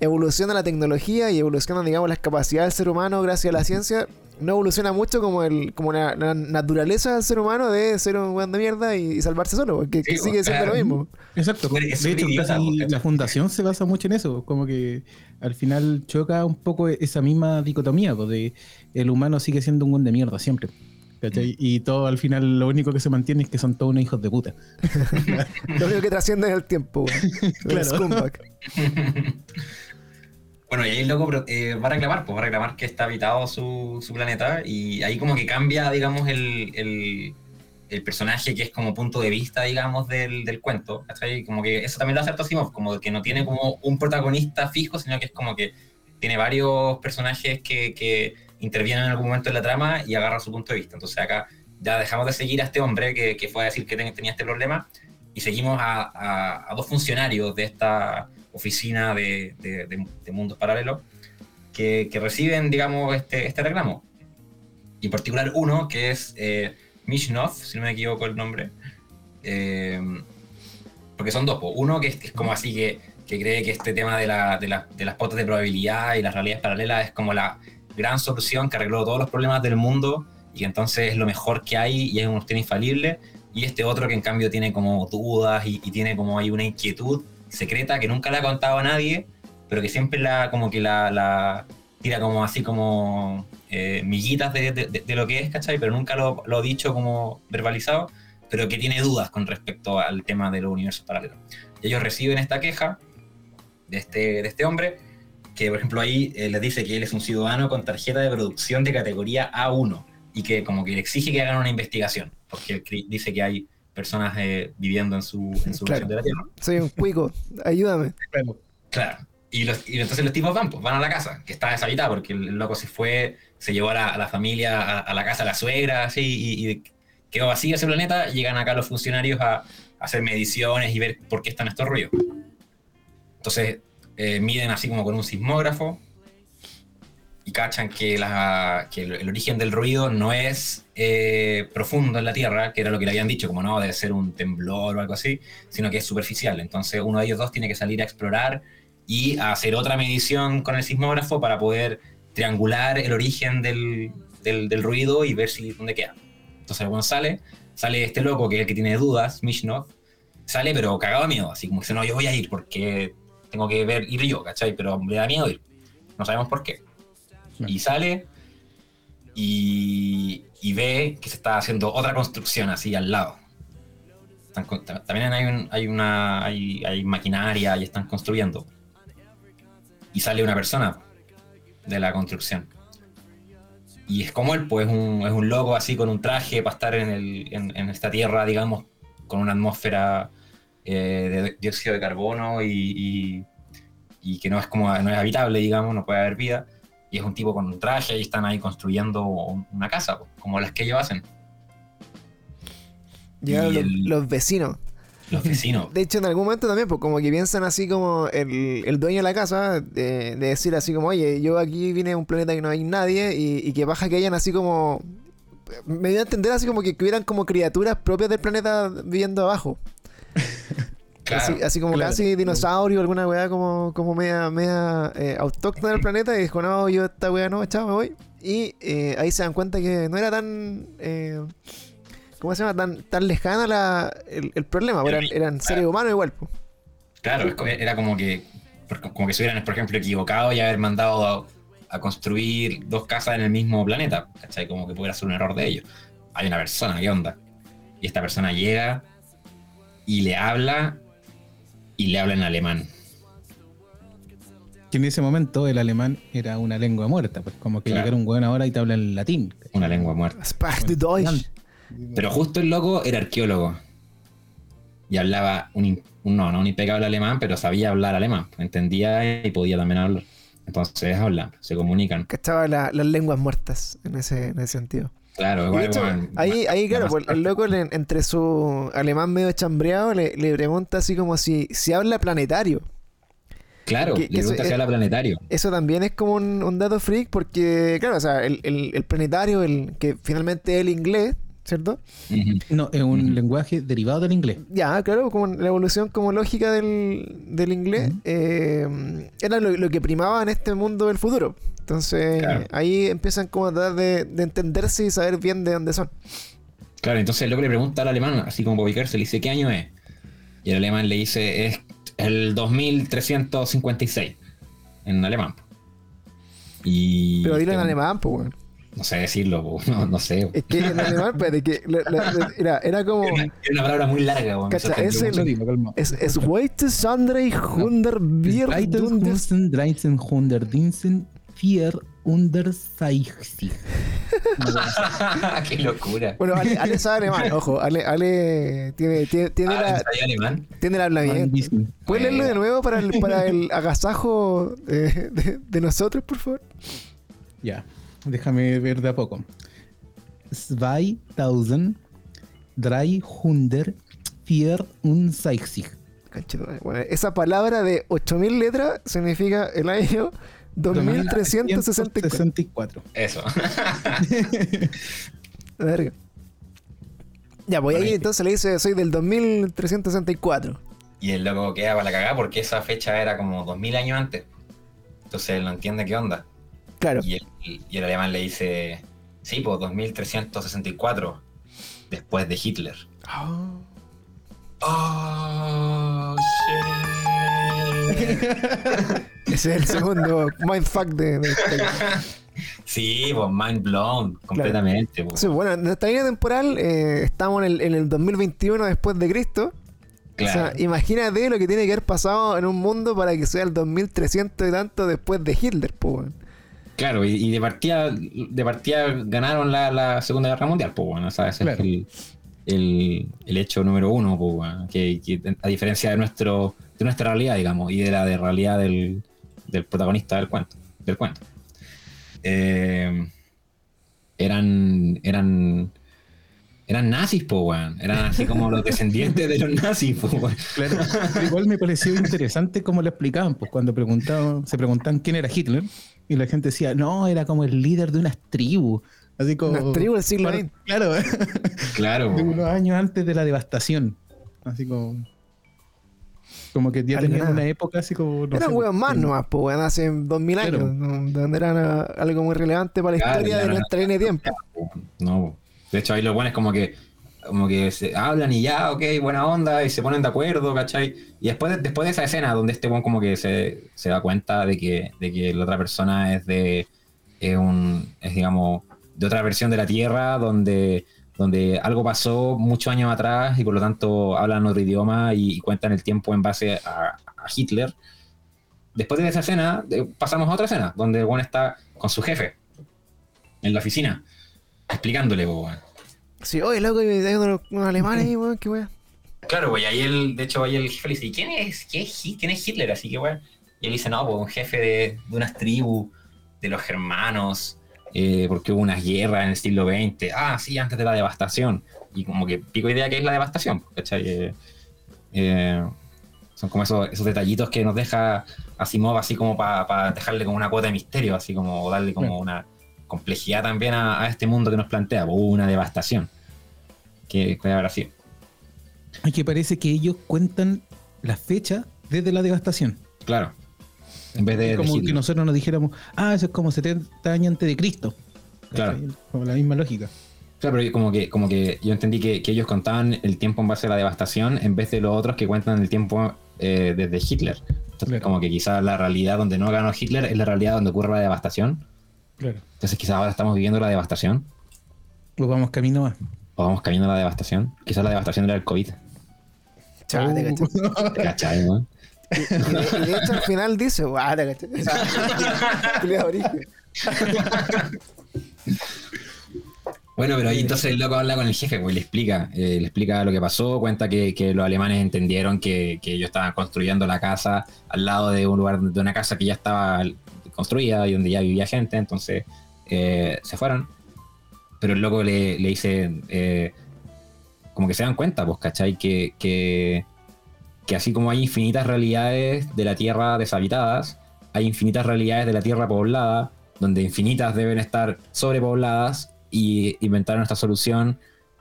evoluciona la tecnología y evoluciona, digamos, las capacidades del ser humano gracias a la ciencia, no evoluciona mucho como el como la, la naturaleza del ser humano de ser un weón de mierda y, y salvarse solo, porque Sí, sigue siendo lo mismo. Exacto. De hecho, la fundación se basa mucho en eso. Como que al final choca un poco esa misma dicotomía, pues, de el humano sigue siendo un buen de mierda siempre. ¿cachai? Y todo al final lo único que se mantiene es que son todos unos hijos de puta. Lo único que trasciende es el tiempo, weón. Claro. Bueno, y ahí el loco eh, va a reclamar, pues va a reclamar que está habitado su, su planeta y ahí como que cambia, digamos, el, el, el personaje que es como punto de vista, digamos, del, del cuento. ¿cachai? Como que eso también lo hace Asimov, como que no tiene como un protagonista fijo, sino que es como que tiene varios personajes que, que intervienen en algún momento en la trama y agarra su punto de vista. Entonces acá ya dejamos de seguir a este hombre que, que fue a decir que ten- tenía este problema y seguimos a- a dos funcionarios de esta oficina de, de- de- mundos paralelos que, reciben, digamos, este, este reclamo. Y en particular uno, que es eh, Mishnov, si no me equivoco el nombre. Eh, porque son dos. Uno que es, como así que, que cree que este tema de, la- de la- de las potas de probabilidad y las realidades paralelas es como la gran solución que arregló todos los problemas del mundo y entonces es lo mejor que hay y es una cuestión infalible. Y este otro que en cambio tiene como dudas y, y tiene como ahí una inquietud secreta que nunca le ha contado a nadie, pero que siempre la como que la, la tira como así como eh, miguitas de, de- lo que es, ¿cachai? Pero nunca lo, lo ha dicho como verbalizado, pero que tiene dudas con respecto al tema de los universos paralelos. Y ellos reciben esta queja de este, de este hombre, que por ejemplo ahí eh, les dice que él es un ciudadano con tarjeta de producción de categoría A1 y que como que le exige que hagan una investigación, porque dice que hay personas eh, viviendo en su, en su Claro. región de la Tierra. Soy un cuico, ayúdame. Claro. Y, los- y entonces los tipos van, pues van a la casa, que está deshabitada, porque el, el loco se fue, se llevó a la, a la familia, a, a la casa de la suegra, así, y, y quedó vacío ese planeta, llegan acá los funcionarios a, a hacer mediciones y ver por qué están estos ruidos. Entonces, eh, miden así como con un sismógrafo, y cachan que, la, que el, el origen del ruido no es eh, profundo en la Tierra, que era lo que le habían dicho, como no, debe ser un temblor o algo así, sino que es superficial. Entonces uno de ellos dos tiene que salir a explorar y a hacer otra medición con el sismógrafo para poder triangular el origen del, del- del ruido y ver si dónde queda. Entonces cuando sale, sale este loco que es el que tiene dudas, Mishnov, sale pero cagado de miedo, así como dice, no, yo voy a ir porque tengo que ver, ir yo, ¿cachai? Pero le da miedo ir. No sabemos por qué. Y sale y, ve que se está haciendo otra construcción así al lado. También hay, un- hay una hay, maquinaria y están construyendo. Y sale una persona de la construcción. Y es como él, pues es un, es un loco así con un traje para estar en, el- en- en esta tierra, digamos, con una atmósfera eh, de dióxido de carbono y, y- y que no es como no es habitable, digamos, no puede haber vida. Y es un tipo con un traje y están ahí construyendo un- una casa, pues, como las que ellos hacen, Llegaron Y los, el- los vecinos. los vecinos. De hecho, en algún momento también, pues como que piensan así como el, el dueño de la casa, de, de decir así como, oye, yo aquí vine a un planeta que no hay nadie y, y que baja que hayan así como... Me dio a entender así como que, que hubieran como criaturas propias del planeta viviendo abajo. Claro. Así, así como claro. casi dinosaurio, alguna weá como, como media, media eh, autóctona del planeta y dijo, no, yo esta weá no, chao, me voy. Y eh, ahí se dan cuenta que no era tan... eh, ¿Cómo se llama? Tan, tan lejana la, el, el problema. pues Eran, eran seres humanos igual. pues. Claro, era como que como que se hubieran, por ejemplo, equivocado y haber mandado a construir dos casas en el mismo planeta, ¿cachai? Como que pudiera ser un error de ellos. Hay una persona, ¿qué onda? Y esta persona llega y le habla y le habla en alemán. Que en ese momento el alemán era una lengua muerta, pues como que Claro. llegar un weón ahora y te habla en latín. Una lengua muerta. Pero justo el loco era arqueólogo. Y hablaba un, no, no un impecable alemán, pero sabía hablar alemán. Entendía y podía también hablar. Entonces hablan, se comunican. Cachaba la- las lenguas muertas en ese, en ese sentido. Claro, igual, hecho, ahí, ahí, claro, pues, el loco le- entre su alemán medio chambreado le, le pregunta así como si, si habla planetario. Claro, que- le que eso pregunta si habla planetario. Eso también es como un, un dato freak porque, claro, o sea, el, el- el planetario, el que finalmente es el inglés, ¿cierto? No, es un lenguaje derivado del inglés. Ya, claro, como la evolución como lógica del, del inglés eh, era lo, lo que primaba en este mundo del futuro. Entonces Claro. ahí empiezan como a tratar de, de entenderse y saber bien de dónde son. Claro, entonces el loco le pregunta al alemán, así como para ubicarse, le dice, ¿qué año es? Y el alemán le dice, es el 2356. En alemán. Y... Pero dilo en este, alemán, pues, weón. No sé decirlo, no, no sé. Es que en alemán, espérate, que la- la- la- era, era como... Era una, era una palabra muy larga, weón, Cacha, digo, calma. Es, es Weite Sandre Hunder Bier Dundes. 1314 64 Qué locura. Bueno, Ale, Ale sabe alemán, ojo, Ale, Ale tiene, tiene, tiene, Ah, la, ¿ensayó alemán? tiene el hablamiento. ¿Puedes leerlo de nuevo para el, para el agasajo eh, de, de nosotros, por favor? Ya, déjame ver de a poco. 2364. Conchetumare. Bueno, esa palabra de 8000 letras significa el año 2364. 64. Eso. Verga. Ya, pues ahí entonces le dice, soy del 2364. Y el loco queda para la cagada porque esa fecha era como 2000 años antes. Entonces él no entiende qué onda. Claro. Y el, y el alemán le dice, sí, pues 2364, después de Hitler. Ah. Oh, shit. Ese es el segundo mindfuck de, de. Sí, pues mind blown, completamente. pues. Sí, bueno, en nuestra línea temporal eh, estamos en el, en el 2021 después de Cristo. Claro. O sea, imagínate lo que tiene que haber pasado en un mundo para que sea el 2300 y tanto después de Hitler, pues. Claro, y, y de partida, de partida ganaron la, la Segunda Guerra Mundial, pues bueno, ese es el, el- el hecho número uno, pues bueno, que, que a diferencia de nuestro, de nuestra realidad, digamos, y de la de realidad del, del protagonista del cuento, del cuento. Eh, eran, eran, eran nazis, pues weón, eran así como los descendientes de los nazis, pues weón. Claro. Igual me pareció interesante cómo lo explicaban, pues cuando preguntaban, se preguntaban quién era Hitler, y la gente decía, no, era como el líder de unas tribus. Así como. Unas tribus del siglo XX. Claro, Claro, de unos años antes de la devastación. Así como. Como que ya tenían una época así como. no Eran huevos más nomás, pues, weón, hace 2000 años, Claro. ¿no? donde eran algo muy relevante para la Claro, historia de nuestra línea de tiempo. No, de hecho ahí lo bueno es como que como que se hablan y ya, ok, buena onda, y se ponen de acuerdo, ¿cachai? Y después de, después de esa escena donde este buen como que se, se da cuenta de que, de que la otra persona es de un, es digamos, de otra versión de la Tierra, donde, donde algo pasó muchos años atrás y por lo tanto hablan otro idioma y, cuentan el tiempo en base a, Hitler. Después de esa escena, de- pasamos a otra escena, donde el buen está con su jefe en la oficina, explicándole, weón. Sí, oye, loco, y hay unos, unos alemanes ahí, weón, qué weón. Claro, pues y ahí él, de hecho, ahí el jefe le dice, ¿y quién es, qué es, quién es Hitler? Así que, weón. Y él dice, no, pues un jefe de, de unas tribus, de los germanos, eh, porque hubo unas guerras en el siglo XX. Ah, sí, antes de la devastación. Y como que pico idea que es la devastación, ¿cachai? Eh, eh, son como esos, esos detallitos que nos deja Asimov así como para dejarle como una cuota de misterio, así como darle como una complejidad también a, a este mundo que nos plantea. Hubo una devastación. Que puede haber sido. Y que parece que ellos cuentan la fecha desde la devastación. Claro. En vez de. como que nosotros nos dijéramos, ah, eso es como 70 años antes de Cristo. Claro. Como la misma lógica. Claro, pero como que, como que yo entendí que, que ellos contaban el tiempo en base a la devastación en vez de los otros que cuentan el tiempo eh, desde Hitler. Entonces, Claro. como que quizás la realidad donde no ganó Hitler es la realidad donde ocurre la devastación. Claro. Entonces, quizás ahora estamos viviendo la devastación. Pues vamos camino a. O vamos camino a la devastación. Quizás la devastación era el COVID. Te cachai. ¿Te cachai? Y, y de, hecho al final dice, guau, te cachai. Bueno, pero ahí entonces el loco habla con el jefe, pues, y le explica, eh, le explica lo que pasó, cuenta que, que los alemanes entendieron que, que ellos estaban construyendo la casa al lado de un lugar, de una casa que ya estaba construida y donde ya vivía gente, entonces eh, se fueron. Pero el loco le, le dice, eh, como que se dan cuenta, pues, ¿cachai? Que, que, que así como hay infinitas realidades de la Tierra deshabitadas, hay infinitas realidades de la Tierra poblada, donde infinitas deben estar sobrepobladas y inventaron esta solución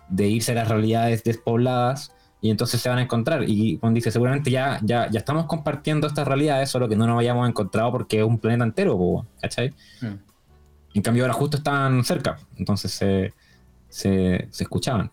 de irse a las realidades despobladas y entonces se van a encontrar. Y Juan dice, seguramente ya, ya, ya estamos compartiendo estas realidades, solo que no nos hayamos encontrado porque es un planeta entero, ¿cachai? Mm. En cambio ahora justo estaban cerca, entonces se, se, se escuchaban.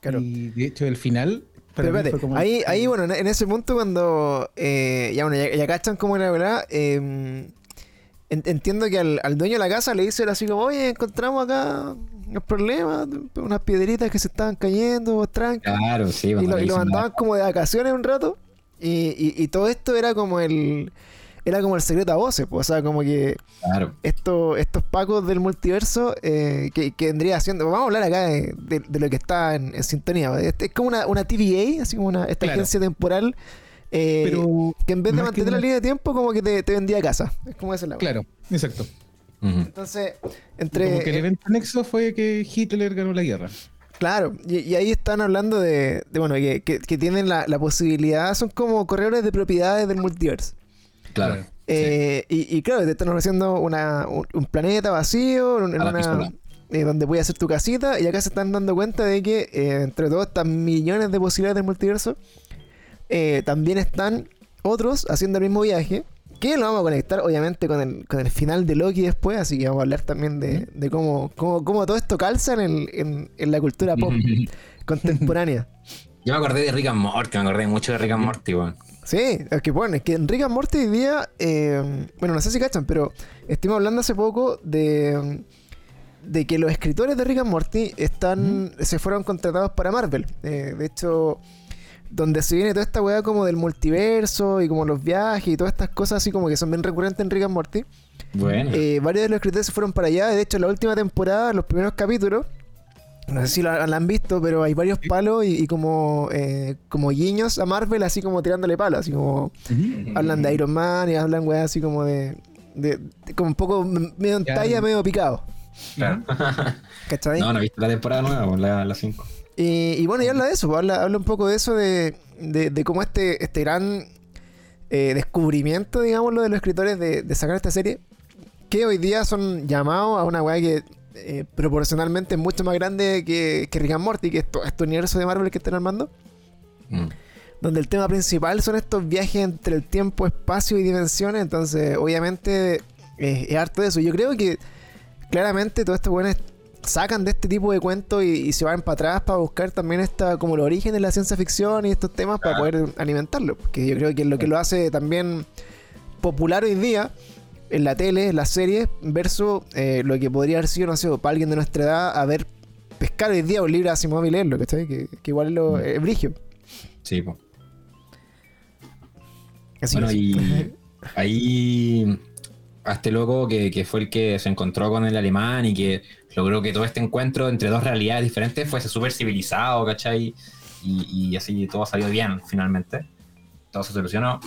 Claro. Y de hecho, el final. Pero espérate, como- ahí, ahí, bueno, en, en ese punto cuando eh, ya, bueno, ya, ya cachan cómo era la verdad, eh, en- entiendo que al, al dueño de la casa le dicen así como, oye, encontramos acá unos problemas, unas piedritas que se estaban cayendo, tranqui. Claro, sí. y lo, y lo mandaban como de vacaciones un rato. Y, y- y todo esto era como el era como el secreto a voces, pues, o sea, como que Claro, esto, estos pacos del multiverso eh, que, que vendría siendo. Vamos a hablar acá de, de- de lo que está en, en sintonía. Este Es como una, una TVA, así como una, esta Claro. agencia temporal. eh, Pero. que en vez de que mantener la línea de tiempo, como que te, te vendía casa. Es como ese lado. Claro, exacto. Entonces, entre. Como que el eh, evento nexo fue que Hitler ganó la guerra. Claro, y, y ahí están hablando de, de, bueno, que, que- que tienen la, la posibilidad, son como corredores de propiedades del multiverso. Claro. Eh, y, y claro, te están ofreciendo una, un, un planeta vacío, en A una- eh, donde puedes hacer tu casita, y acá se están dando cuenta de que eh, entre todas estas millones de posibilidades del multiverso, eh, también están otros haciendo el mismo viaje, que lo vamos a conectar obviamente con el, con el final de Loki después, así que vamos a hablar también de, de cómo, cómo, cómo todo esto calza en, el- en- en la cultura pop contemporánea. Yo me acordé de Rick and Morty, me acordé mucho de Rick and Morty, weón. Sí, es que bueno, es que en Rick and Morty hoy día, eh, bueno, no sé si cachan, pero estuvimos hablando hace poco de, de que los escritores de Rick and Morty están, se fueron contratados para Marvel. Eh, de hecho, donde se viene toda esta weá como del multiverso y como los viajes y todas estas cosas así como que son bien recurrentes en Rick and Morty. Bueno. Eh, varios de los escritores se fueron para allá. De hecho, la última temporada, los primeros capítulos, no sé si la, la han visto, pero hay varios palos y, y como, eh, como guiños a Marvel, así como tirándole palos, así como hablan de Iron Man y hablan weá así como de, de- de- como un poco medio en talla, medio picado. Claro. ¿Cachai? No, no he visto la temporada nueva, pues, la 5. Y, y bueno, y habla de eso, pues, habla, habla un poco de eso, de, de, de cómo este, este gran eh, descubrimiento, digámoslo, de los escritores de, de sacar esta serie, que hoy día son llamados a una weá que eh, proporcionalmente es mucho más grande que, que Rick and Morty, que es to- este universo de Marvel que están armando, donde el tema principal son estos viajes entre el tiempo, espacio y dimensiones, entonces obviamente eh, es harto de eso. Yo creo que claramente todos estos buenos sacan de este tipo de cuentos y, y se van para atrás para buscar también esta como el origen de la ciencia ficción y estos temas para poder alimentarlo, porque yo creo que es lo que lo hace también popular hoy día en la tele, en las series, versus eh, lo que podría haber sido, no sé, para alguien de nuestra edad, haber pescar hoy día un libro de Asimov y leerlo, ¿cachai? Que, que igual es, lo, Mm. es brigio. Sí, pues. Así Bueno, y ahí a este loco que, que fue el que se encontró con el alemán y que logró que todo este encuentro entre dos realidades diferentes fuese súper civilizado, ¿cachai? Y, y así todo salió bien finalmente. Todo se solucionó.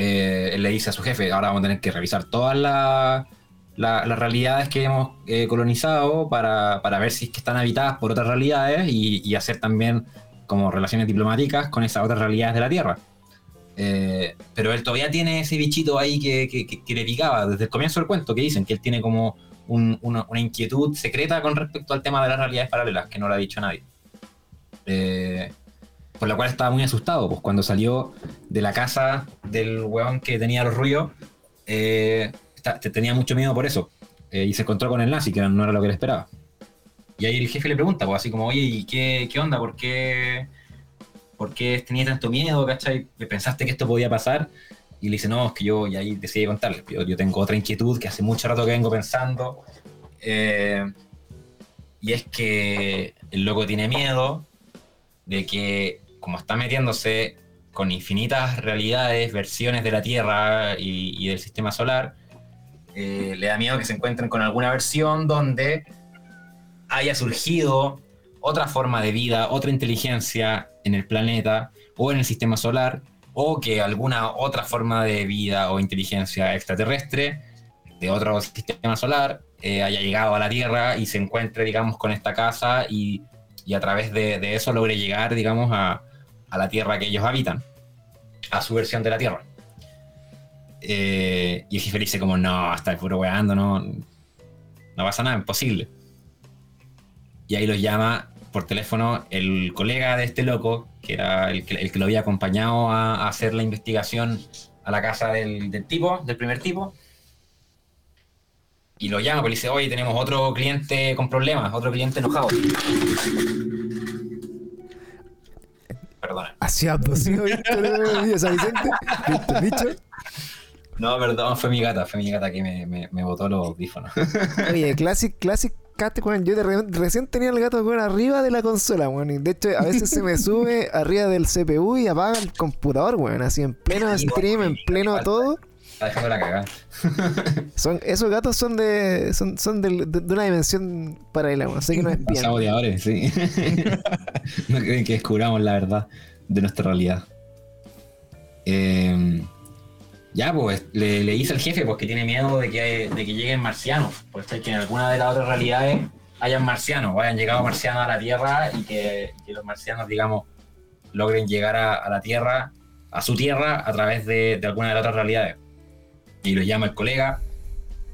Eh, le dice a su jefe, ahora vamos a tener que revisar todas la- la- las realidades que hemos eh, colonizado para, para ver si es que están habitadas por otras realidades y, y hacer también como relaciones diplomáticas con esas otras realidades de la Tierra. Eh, pero él todavía tiene ese bichito ahí que, que- que- que le picaba desde el comienzo del cuento, que dicen que él tiene como un- una, una inquietud secreta con respecto al tema de las realidades paralelas, que no lo ha dicho nadie. Eh, por la cual estaba muy asustado, pues cuando salió de la casa del weón que tenía los ruidos, eh, tenía mucho miedo por eso. Eh, y se encontró con el nazi, que no era lo que él esperaba. Y ahí el jefe le pregunta, pues así como, oye, ¿y qué, qué onda? ¿Por qué, ¿por qué tenías tanto miedo, cachai? ¿Pensaste que esto podía pasar? Y le dice, no, es que yo, y ahí decidí contarle, yo, yo tengo otra inquietud que hace mucho rato que vengo pensando, eh, y es que el loco tiene miedo de que, como está metiéndose con infinitas realidades, versiones de la Tierra y, del sistema solar, eh, le da miedo que se encuentren con alguna versión donde haya surgido otra forma de vida, otra inteligencia en el planeta o en el sistema solar, o que alguna otra forma de vida o inteligencia extraterrestre de otro sistema solar eh, haya llegado a la Tierra y se encuentre, digamos, con esta casa y, y a través de, eso logre llegar, digamos, a, a, la Tierra que ellos habitan, a su versión de la Tierra. Eh, y el jefe dice como, no, está puro weando, no, no pasa nada, imposible. Y ahí los llama por teléfono el colega de este loco, que era el que, el que lo había acompañado a, hacer la investigación a la casa del, tipo, del primer tipo. Y lo llama, pues le dice, oye, tenemos otro cliente con problemas, otro cliente enojado. Perdona. San Vicente? ¿Viste, bicho? No, perdón, fue mi gata, fue mi gata que me, me, me botó los audífonos. Oye, Classic, Classic Cat, weón. Yo de re, recién tenía el gato weón, arriba de la consola, weón. De hecho, a veces se me sube arriba del CPU y apaga el computador, weón. Así en pleno stream, en pleno todo. Está dejando la cagada. son, esos gatos son de. son, son de, de, de una dimensión paralela. Sé que no es bien. Saboteadores, sí. no creen que descubramos la verdad de nuestra realidad. Eh. Ya, pues le, le, dice al jefe pues, que tiene miedo de que, de que lleguen marcianos. Pues que en alguna de las otras realidades hayan marcianos o hayan llegado marcianos a la Tierra y que, que los marcianos, digamos, logren llegar a, a, la Tierra, a su Tierra, a través de, de alguna de las otras realidades. Y lo llama el colega.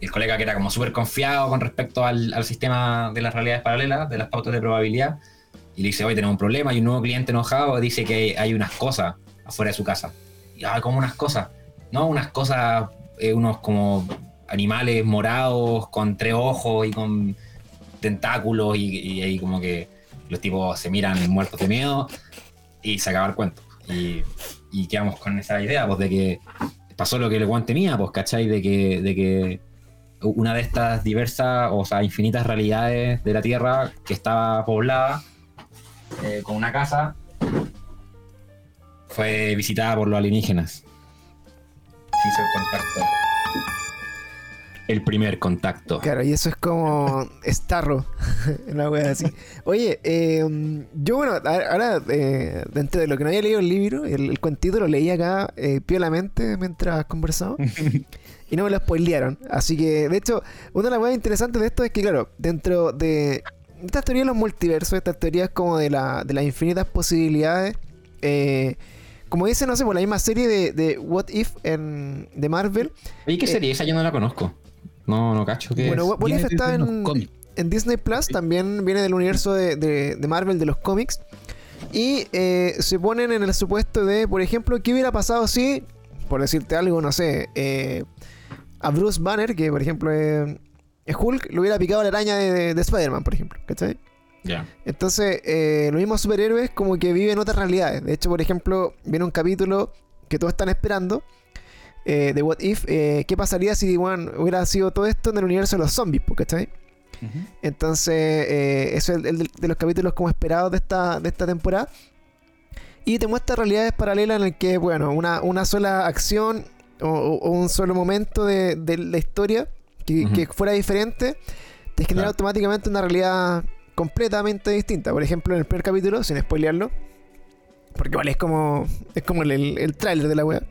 El colega que era como súper confiado con respecto al, sistema de las realidades paralelas, de las pautas de probabilidad. Y le dice, hoy tenemos un problema, hay un nuevo cliente enojado, dice que hay, unas cosas afuera de su casa. Y, ah, como unas cosas ¿no? Unas cosas, eh, unos como animales morados con tres ojos y con tentáculos y, ahí como que los tipos se miran muertos de miedo y se acaba el cuento. Y, y, quedamos con esa idea, pues de que pasó lo que le guante mía, pues, ¿cachai? De que, de que una de estas diversas, o sea, infinitas realidades de la Tierra que estaba poblada eh, con una casa fue visitada por los alienígenas hizo el contacto. El primer contacto. Claro, y eso es como Starro, una wea así. Oye, eh, yo bueno, ahora eh, dentro de lo que no había leído el libro, el, el cuentito lo leí acá eh, piolamente mientras conversaba. y no me lo spoilearon. Así que, de hecho, una de las cosas interesantes de esto es que, claro, dentro de estas teorías de los multiversos, estas teorías como de, la, de las infinitas posibilidades, eh, como dice, no sé, por la misma serie de, de What If en, de Marvel. ¿Y qué serie? Eh, Esa yo no la conozco. No, no cacho que. Bueno, What If está en, en, Disney Plus, también viene del universo de, de, de Marvel, de los cómics. Y eh, se ponen en el supuesto de, por ejemplo, ¿qué hubiera pasado si, por decirte algo, no sé, eh, a Bruce Banner, que por ejemplo es Hulk, le hubiera picado la araña de, de Spider-Man, por ejemplo, ¿cachai? Yeah. Entonces, eh, los mismos superhéroes como que viven otras realidades. De hecho, por ejemplo, viene un capítulo que todos están esperando eh, de What If. Eh, ¿Qué pasaría si bueno, hubiera sido todo esto en el universo de los zombies? ¿Cachai? Uh -huh. Entonces, eh, eso es el, el, de los capítulos como esperados de esta, de esta temporada. Y te muestra realidades paralelas en el que, bueno, una, una sola acción o, o, un solo momento de, de la historia que, uh -huh. que, fuera diferente te genera claro. automáticamente una realidad completamente distinta. Por ejemplo, en el primer capítulo, sin spoilearlo, porque vale, es como, es como el, el, el tráiler de la web.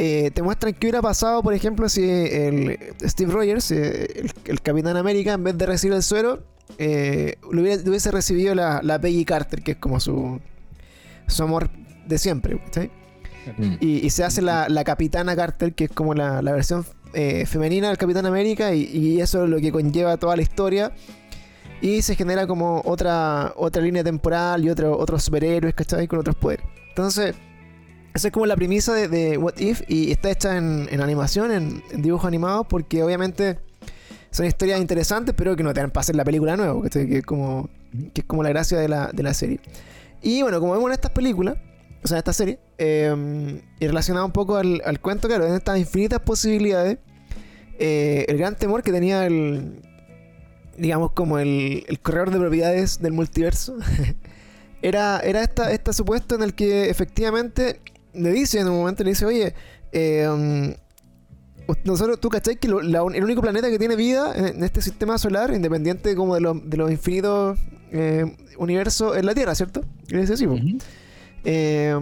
Eh, te muestran qué hubiera pasado, por ejemplo, si el Steve Rogers, eh, el, el, Capitán América, en vez de recibir el suero, eh, lo hubiera, hubiese recibido la, la, Peggy Carter, que es como su, su amor de siempre. ¿sí? Mm. Y, y, se hace la, la, Capitana Carter, que es como la, la versión eh, femenina del Capitán América, y, y, eso es lo que conlleva toda la historia y se genera como otra otra línea temporal y otro, otros superhéroes, ¿cachai? Con otros poderes. Entonces, esa es como la premisa de, What If y está hecha en, en animación, en, en dibujos animados, porque obviamente son historias interesantes, pero que no te dan para hacer la película nueva. Que es como, que es como la gracia de la, de la serie. Y bueno, como vemos en estas películas, o sea, en esta serie, eh, y relacionado un poco al, al cuento, claro, en estas infinitas posibilidades, eh, el gran temor que tenía el, digamos, como el, el corredor de propiedades del multiverso, era, era esta, este supuesto en el que efectivamente le dice en un momento, le dice, oye, eh, nosotros, tú cachai que lo- la el único planeta que tiene vida en, este sistema solar, independiente como de, los- de los infinitos eh, universos, es la Tierra, ¿cierto? Y le dice, sí. Eh,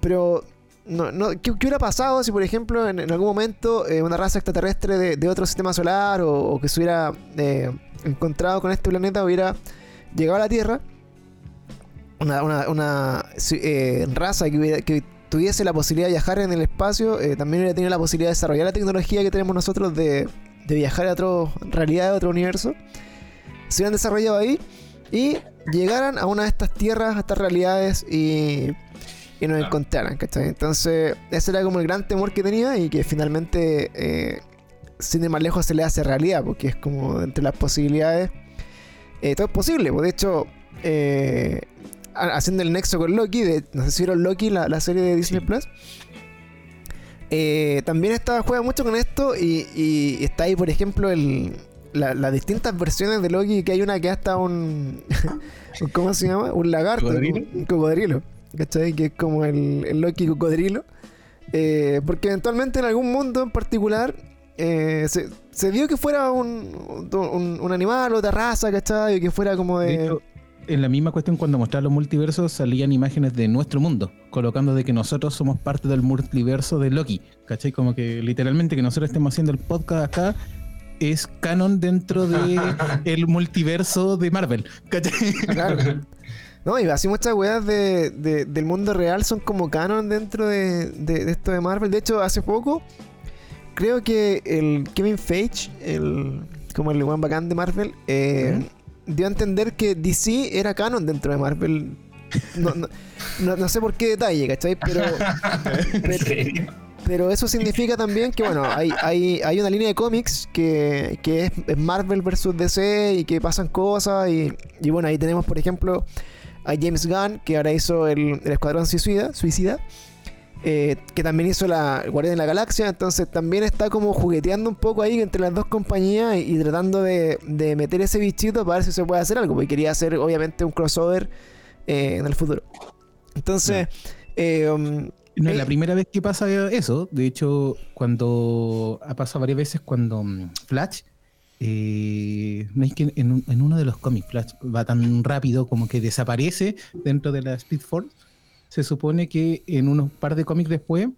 pero, no, no, ¿qué, qué hubiera pasado si, por ejemplo, en, en algún momento eh, una raza extraterrestre de, de otro sistema solar o, o que se hubiera eh, encontrado con este planeta hubiera llegado a la Tierra? Una, una, una, eh, raza que, hubiera- que tuviese la posibilidad de viajar en el espacio, eh, también hubiera tenido la posibilidad de desarrollar la tecnología que tenemos nosotros de, de viajar a otra realidad, a otro universo. Se hubieran desarrollado ahí y llegaran a una de estas tierras, a estas realidades y, y nos encontraran, ¿cachai? Entonces, ese era como el gran temor que tenía y que finalmente, eh, sin ir más lejos, se le hace realidad, porque es como entre las posibilidades, eh, todo es posible. pues, De hecho, eh, haciendo el nexo con Loki, de, no sé si vieron Loki, la, la serie de Disney Sí. Plus. Eh, también está, juega mucho con esto y, y está ahí, por ejemplo, el, la- las distintas versiones de Loki, que hay una que hasta un... ¿Cómo se llama? Un lagarto. ¿Cocodrilo? Un, un cocodrilo. ¿Cachai? Que es como el, el Loki cocodrilo. Eh, porque eventualmente en algún mundo en particular eh, se, se vio que fuera un, un, un animal otra raza, ¿cachai? Que fuera como de... De hecho, en la misma cuestión, cuando mostraron los multiversos, salían imágenes de nuestro mundo, colocando de que nosotros somos parte del multiverso de Loki. ¿Cachai? Como que literalmente que nosotros estemos haciendo el podcast acá es canon dentro de el multiverso de Marvel. ¿Cachai? Claro. No, y así muchas weas de, de- del mundo real son como canon dentro de, de- de esto de Marvel. De hecho, hace poco, creo que el Kevin Feige, el, como el weón bacán de Marvel, eh, dio a entender que DC era canon dentro de Marvel. No, no, no- no sé por qué detalle, ¿cachai? Pero, ¿En pero, eso significa también que, bueno, hay, hay, hay una línea de cómics que, que es, es Marvel versus DC y que pasan cosas. Y, y bueno, ahí tenemos, por ejemplo, a James Gunn, que ahora hizo el, el Escuadrón Suicida, Suicida eh, que también hizo la el Guardián de la Galaxia. Entonces también está como jugueteando un poco ahí entre las dos compañías y, y tratando de, de meter ese bichito para ver si se puede hacer algo. Porque quería hacer, obviamente, un crossover eh, en el futuro. Entonces. eh, um, No es la primera vez que pasa eso. De hecho, cuando ha pasado varias veces cuando mm, Flash, eh, no es que en, en uno de los cómics Flash va tan rápido como que desaparece dentro de la Speed Force. Se supone que en unos par de cómics después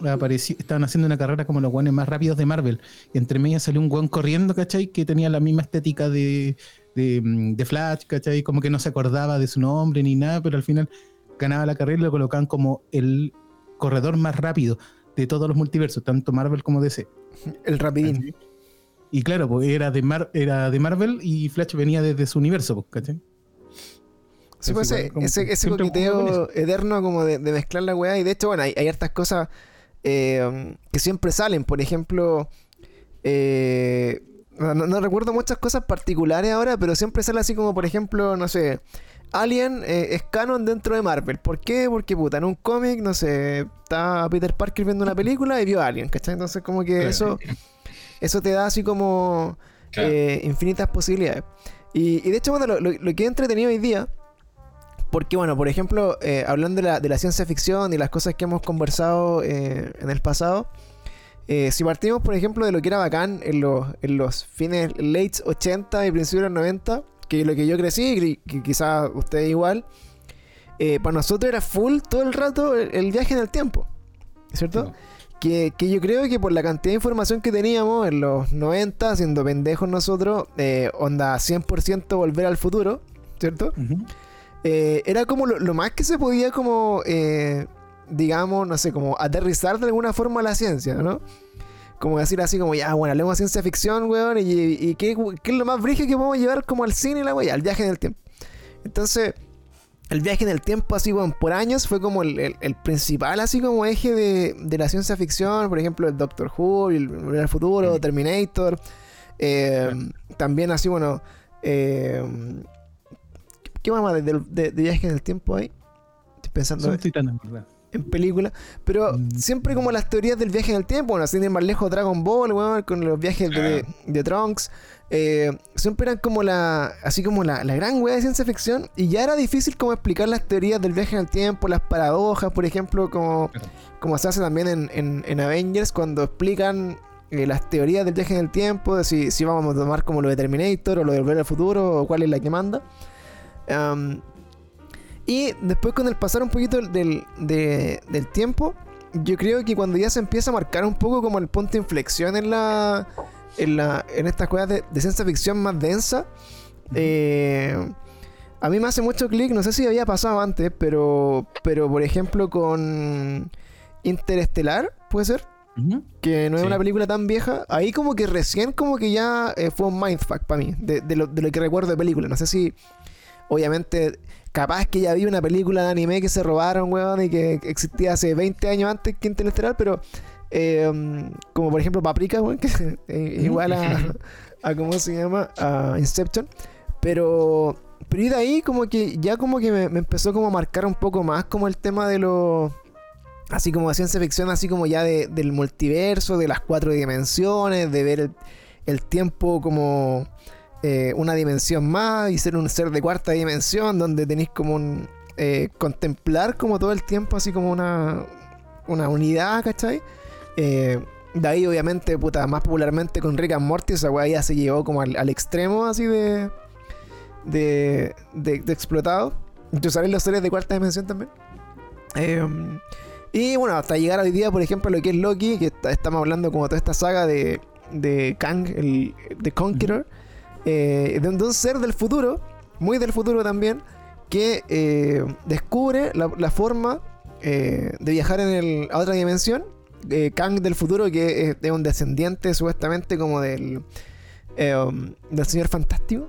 apareció, estaban haciendo una carrera como los guanes más rápidos de Marvel. Y entre medias salió un guan corriendo, ¿cachai? Que tenía la misma estética de, de, mm, de Flash, ¿cachai? Como que no se acordaba de su nombre ni nada, pero al final ganaba la carrera y lo colocaban como el corredor más rápido de todos los multiversos, tanto Marvel como DC. el rapidín. Y claro, pues era de, Mar era de Marvel y Flash venía desde su universo, pues, ¿cachai? Sí, pues ese, como ese, ese coqueteo eterno como de, de mezclar la weá. Y de hecho, bueno, hay, hay hartas cosas eh, que siempre salen. Por ejemplo, eh, no, no recuerdo muchas cosas particulares ahora, pero siempre sale así como, por ejemplo, no sé, Alien eh, es canon dentro de Marvel. ¿Por qué? Porque, puta, en un cómic, no sé, está Peter Parker viendo una película y vio a Alien, ¿cachai? Entonces como que eso, eso te da así como eh, infinitas posibilidades. Y, y de hecho, bueno, lo, lo- lo que he entretenido hoy día, porque bueno, por ejemplo, eh, hablando de la, de la ciencia ficción y las cosas que hemos conversado eh, en el pasado, eh, si partimos, por ejemplo, de lo que era bacán en los, en los fines late 80 y principios de los 90, que lo que yo crecí, y que quizás ustedes igual, eh, para nosotros era full todo el rato el, el viaje en el tiempo, ¿cierto? Que, que yo creo que por la cantidad de información que teníamos en los 90, siendo pendejos nosotros, eh, onda 100% volver al futuro, ¿cierto? Ujú. Eh, era como lo, lo más que se podía como, eh, digamos, no sé, como aterrizar de alguna forma la ciencia, ¿no? Como decir así como, ya, bueno, de ciencia ficción, weón, y, y qué, qué es lo más brígido que podemos llevar como al cine y la weá, al viaje en el tiempo. Entonces, el viaje en el tiempo, así, weón, por años fue como el, el- el principal, así como eje de, de la ciencia ficción, por ejemplo, el Doctor Who, el Futuro, Mm. Terminator, eh, también así, bueno, eh, ¿qué más de, de- de viaje en el tiempo hay? pensando Son titanes, ¿verdad? en películas, pero Mm. siempre como las teorías del viaje en el tiempo, bueno, sin ir más lejos Dragon Ball, weón, con los viajes de, de Trunks, eh, siempre eran como la, así como la, la gran wea de ciencia ficción, y ya era difícil como explicar las teorías del viaje en el tiempo, las paradojas, por ejemplo, como, como se hace también en, en- en Avengers, cuando explican eh, las teorías del viaje en el tiempo, de si, si vamos a tomar como lo de Terminator, o lo de Volver al Futuro, o cuál es la que manda. Y después con el pasar un poquito del, de- del tiempo, yo creo que cuando ya se empieza a marcar un poco como el punto de inflexión en la en, la, en estas cosas de, de ciencia ficción más densa, eh, a mí me hace mucho clic, no sé si había pasado antes, pero, pero por ejemplo con Interestelar, puede ser, que no es Sí. una película tan vieja, ahí como que recién como que ya eh, fue un mindfuck para mí, de, de lo, de lo que recuerdo de película. No sé si, obviamente, capaz que ya vi una película de anime que se robaron, weón, y que existía hace 20 años antes que Interestelar, pero eh, como por ejemplo Paprika, weón, que es igual a, a, ¿cómo se llama? A Inception. Pero, pero y de ahí como que ya como que me, me empezó como a marcar un poco más como el tema de los así como de ciencia ficción, así como ya de- del multiverso, de las cuatro dimensiones, de ver el, el tiempo como eh, una dimensión más y ser un ser de cuarta dimensión, donde tenéis como un... eh, contemplar como todo el tiempo, así como una, una unidad, ¿cachai? Eh, de ahí, obviamente, puta, más popularmente con Rick and Morty, esa weá ya se llevó como al, extremo así de, de, de, explotado. ¿Tú sabes los seres de cuarta dimensión también? Eh, y bueno, hasta llegar hoy día, por ejemplo, lo que es Loki, que estamos hablando como toda esta saga de, de Kang, el The Conqueror, eh, de, un- ser del futuro, muy del futuro también, que eh, descubre la, forma eh, de viajar en el- a otra dimensión. Eh, Kang del futuro, que es, un descendiente supuestamente como del... del señor fantástico,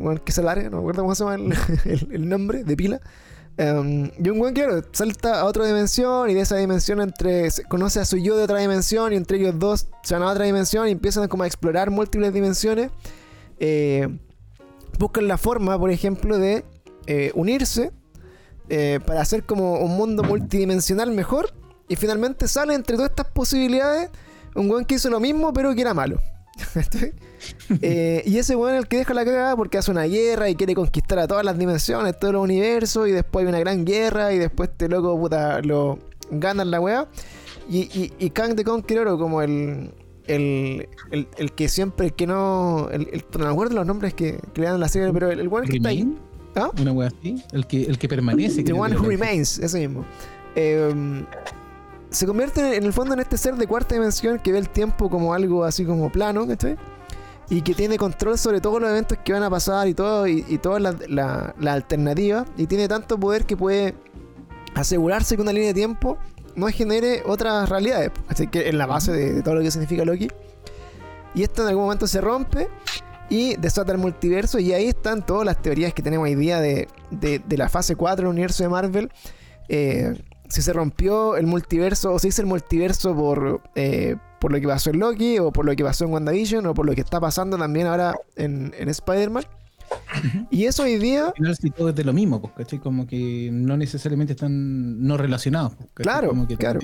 weón que se larga, no me acuerdo cómo se llama el, el- el nombre, de pila. Um, y un weón, claro, salta a otra dimensión y de esa dimensión entre conoce a su yo de otra dimensión y entre ellos dos se van a otra dimensión y empiezan como a explorar múltiples dimensiones. Eh, buscan la forma, por ejemplo, de eh, unirse eh, para hacer como un mundo multidimensional mejor. Y finalmente sale entre todas estas posibilidades un weón que hizo lo mismo pero que era malo. Eh, y ese weón es el que deja la cagada porque hace una guerra y quiere conquistar a todas las dimensiones, todo el universo, y después hay una gran guerra, y después este loco puta lo ganan la weá. Y, y, y Kang the Conqueror, como el, el, el, el que siempre, el que no. El, no me acuerdo los nombres que, que le dan en la serie, pero el, el weón que está ahí. ¿Ah? Una wea así. El que, el que permanece. The One Who Remains, ese mismo. Eh, se convierte en el fondo en este ser de cuarta dimensión que ve el tiempo como algo así como plano, ¿cachai? Y que tiene control sobre todos los eventos que van a pasar y todo, y, y todas las la, la alternativas. Y tiene tanto poder que puede asegurarse que una línea de tiempo no genere otras realidades. Así que en la base de, todo lo que significa Loki. Y esto en algún momento se rompe y desata el multiverso. Y ahí están todas las teorías que tenemos hoy día de, de- de la fase 4 del universo de Marvel. Eh, si se rompió el multiverso o se hizo el multiverso por, eh, por lo que pasó en Loki o por lo que pasó en WandaVision o por lo que está pasando también ahora en, en Spider-Man. Y eso hoy día, Al final sí todo es de lo mismo, pues, ¿cachai? Como que no necesariamente están no relacionados. pues. Claro, Como que claro.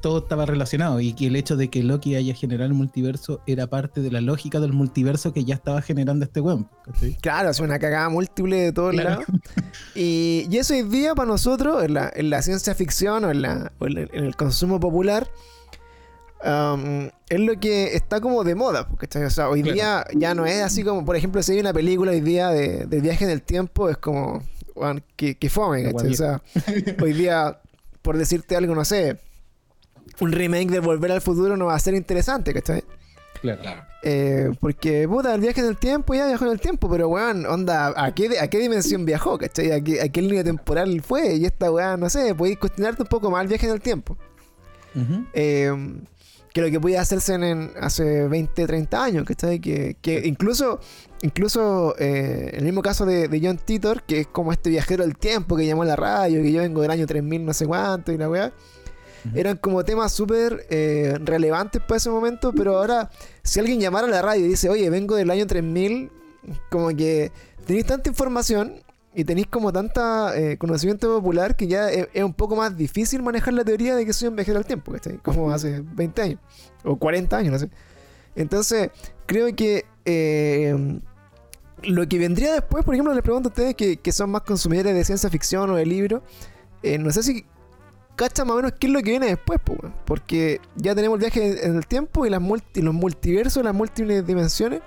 todo- estaba relacionado y que el hecho de que Loki haya generado el multiverso era parte de la lógica del multiverso que ya estaba generando este weón. pues, ¿cachai? claro, es una cagada múltiple de todos Claro. lados. Y, y eso hoy día para nosotros, en la, en la ciencia ficción o en, la, o en el consumo popular, um, es lo que está como de moda. ¿cachai? O sea, hoy Claro. día ya no es así como, por ejemplo, si hay una película hoy día de, de viaje en el tiempo, es como, weón, que, que fome. O sea, hoy día, por decirte algo, no sé, un remake de Volver al Futuro no va a ser interesante, ¿cachai? Claro. Claro. Eh, porque, puta, el viaje en el tiempo ya viajó en el tiempo, pero weón, onda, ¿a qué, a qué dimensión viajó? ¿Cachai? ¿A qué, a qué línea temporal fue? Y esta weón, no sé, podéis cuestionarte un poco más el viaje en el tiempo. Eh, que lo que podía hacerse en, en hace 20, 30 años, ¿cachai? Que, que incluso, incluso eh, el mismo caso de, de John Titor, que es como este viajero del tiempo que llamó a la radio, que yo vengo del año 3000 no sé cuánto y la weá. Eran como temas súper eh, relevantes para ese momento, pero ahora, si alguien llamara a la radio y dice, oye, vengo del año 3000, como que tenéis tanta información y tenéis como tanta eh, conocimiento popular que ya es, es un poco más difícil manejar la teoría de que soy un viajero al tiempo, ¿cachai? Como hace 20 años o 40 años, no sé. Entonces, creo que eh, lo que vendría después, por ejemplo, les pregunto a ustedes que, que son más consumidores de ciencia ficción o de libros, eh, no sé si cachan más o menos qué es lo que viene después, po, porque ya tenemos el viaje en el tiempo y, las multi- los multiversos, las múltiples dimensiones.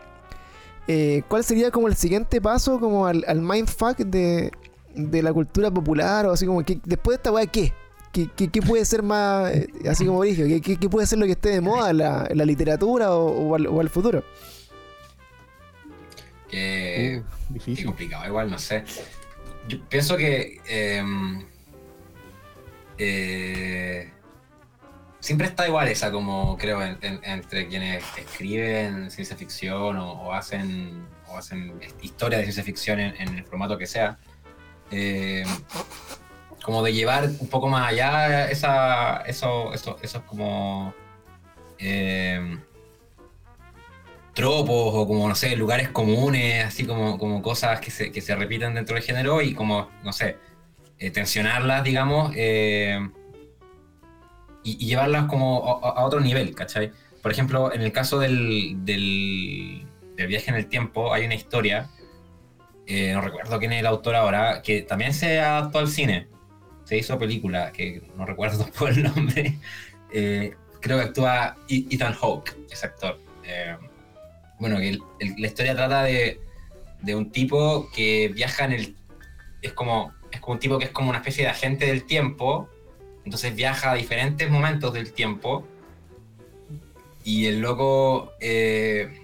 Eh, ¿Cuál sería como el siguiente paso como al, al mindfuck de, de la cultura popular? O así como, que después de esta weá, ¿qué? ¿Qué, qué, qué puede ser más, eh, así como origen? ¿Qué, qué, qué puede ser lo que esté de moda en la, la literatura o, o al, o al futuro? Que, Uh, qué difícil. complicado, igual, no sé. Yo pienso que em, eh, siempre está igual esa, como creo, en- en- entre quienes escriben ciencia ficción o, hacen, o hacen historia de ciencia ficción en, el formato que sea. Eh, como de llevar un poco más allá esa, eso, eso, esos como eh, tropos o como, no sé, lugares comunes, así como, como cosas que se, que se repiten dentro del género y como, no sé, eh, tensionarlas, digamos, y, y llevarlas como a, a otro nivel, ¿cachai? Por ejemplo, en el caso del, del, del viaje en el tiempo, hay una historia, eh, no recuerdo quién es el autor ahora, que también se adaptó al cine. Se hizo película, que no recuerdo por el nombre. Eh, creo que actúa Ethan Hawke, ese actor. Eh, bueno, el- el- la historia trata de, de un tipo que viaja en el... Es como, es como un tipo que es como una especie de agente del tiempo, entonces viaja a diferentes momentos del tiempo y el loco... eh,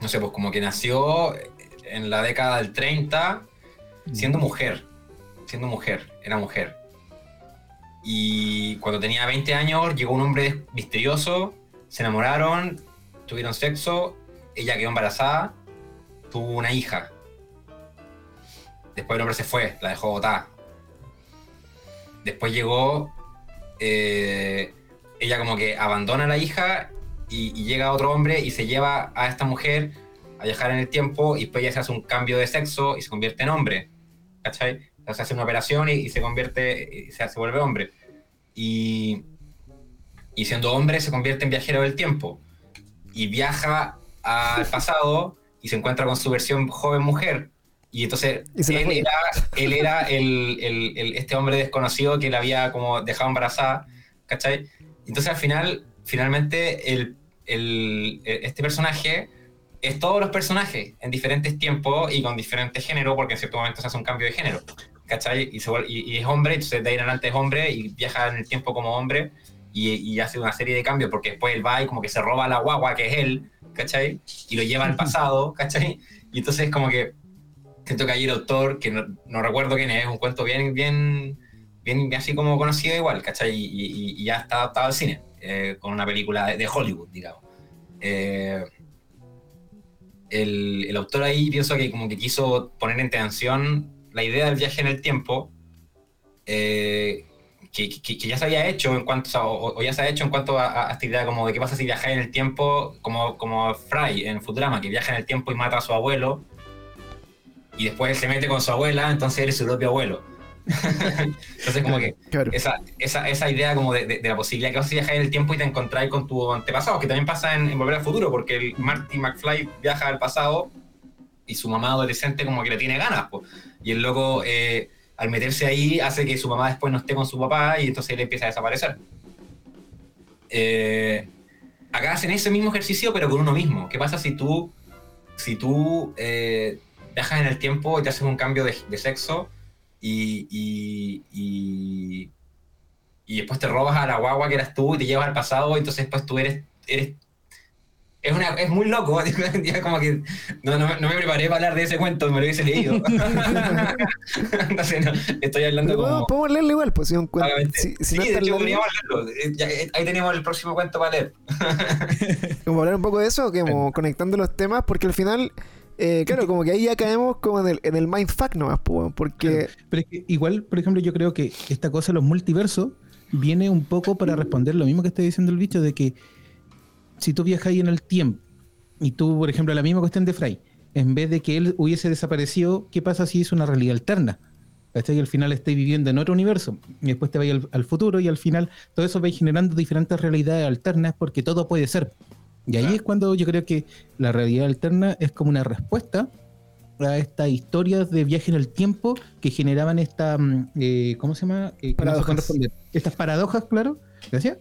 no sé, pues como que nació en la década del 30 siendo mujer, siendo mujer, era mujer. Y cuando tenía 20 años llegó un hombre misterioso, se enamoraron, tuvieron sexo, ella quedó embarazada, tuvo una hija. Después el hombre se fue, la dejó botada. Después llegó, eh, ella como que abandona a la hija y, y llega otro hombre y se lleva a esta mujer a viajar en el tiempo y después ella se hace un cambio de sexo y se convierte en hombre. ¿Cachai? Se hace una operación y, y se convierte, y se, se vuelve hombre. Y, y siendo hombre se convierte en viajero del tiempo. Y viaja al pasado y se encuentra con su versión joven mujer. Y entonces Y él era, él era el, el- el- este hombre desconocido que la había como dejado embarazada. ¿Cachai? Entonces al final, finalmente, el, el- este personaje es todos los personajes en diferentes tiempos y con diferentes géneros, porque en cierto momento se hace un cambio de género. ¿Cachai? Y, se vuelve- y- y es hombre, entonces de ahí en adelante es hombre y viaja en el tiempo como hombre y, y hace una serie de cambios, porque después él va y como que se roba la guagua que es él, ¿cachai? Y lo lleva al pasado, ¿cachai? Y entonces como que siento que hay el autor, que no, no recuerdo quién es, un cuento bien, bien, bien, bien así como conocido igual, ¿cachai? Y, y- y ya está adaptado al cine, eh, con una película de, Hollywood, digamos. Eh, el, el autor ahí pienso que como que quiso poner en tensión la idea del viaje en el tiempo, eh, que, que- que ya se había hecho en cuanto, o, sea, o- o ya se ha hecho en cuanto a, a esta idea como de qué pasa si viaja en el tiempo, como, como Fry en Futurama, que viaja en el tiempo y mata a su abuelo, y después él se mete con su abuela, entonces él es su propio abuelo. entonces como que Claro. esa, esa, esa idea como de, de- de la posibilidad que vas a viajar en el tiempo y te encontráis con tu antepasado, que también pasa en, en Volver al Futuro, porque el Marty McFly viaja al pasado y su mamá adolescente como que le tiene ganas, po. y el loco eh, al meterse ahí hace que su mamá después no esté con su papá y entonces él empieza a desaparecer. Eh, acá hacen ese mismo ejercicio pero con uno mismo. ¿Qué pasa si tú, si tú eh, viajas en el tiempo y te haces un cambio de, de sexo y, y, y, y después te robas a la guagua que eras tú y te llevas al pasado y entonces después tú eres... eres es, una, es muy loco, como que no, no, me- no me preparé para hablar de ese cuento, me lo hubiese leído. No, estoy hablando Pero como... podemos, leerlo igual, pues si un cuento. Si, si sí, no de hecho podríamos. Eh, eh, Ahí tenemos el próximo cuento para leer. como hablar un poco de eso, como conectando los temas, porque al final, eh, claro, como que ahí ya caemos como en el, en el mindfuck nomás, pues, porque Pero es que igual, por ejemplo, yo creo que esta cosa de los multiversos viene un poco para responder lo mismo que está diciendo el bicho, de que si tú viajas ahí en el tiempo y tú, por ejemplo, la misma cuestión de Fry, en vez de que él hubiese desaparecido, ¿qué pasa si es una realidad alterna? ¿Cachai? Y al final estáis viviendo en otro universo. Y después te vais al, al futuro y al final todo eso va generando diferentes realidades alternas porque todo puede ser. Y ahí Claro. es cuando yo creo que la realidad alterna es como una respuesta a estas historias de viaje en el tiempo que generaban esta, mm, eh, ¿cómo se llama? Eh, no Paradojas. responder. Estas paradojas, claro, gracias.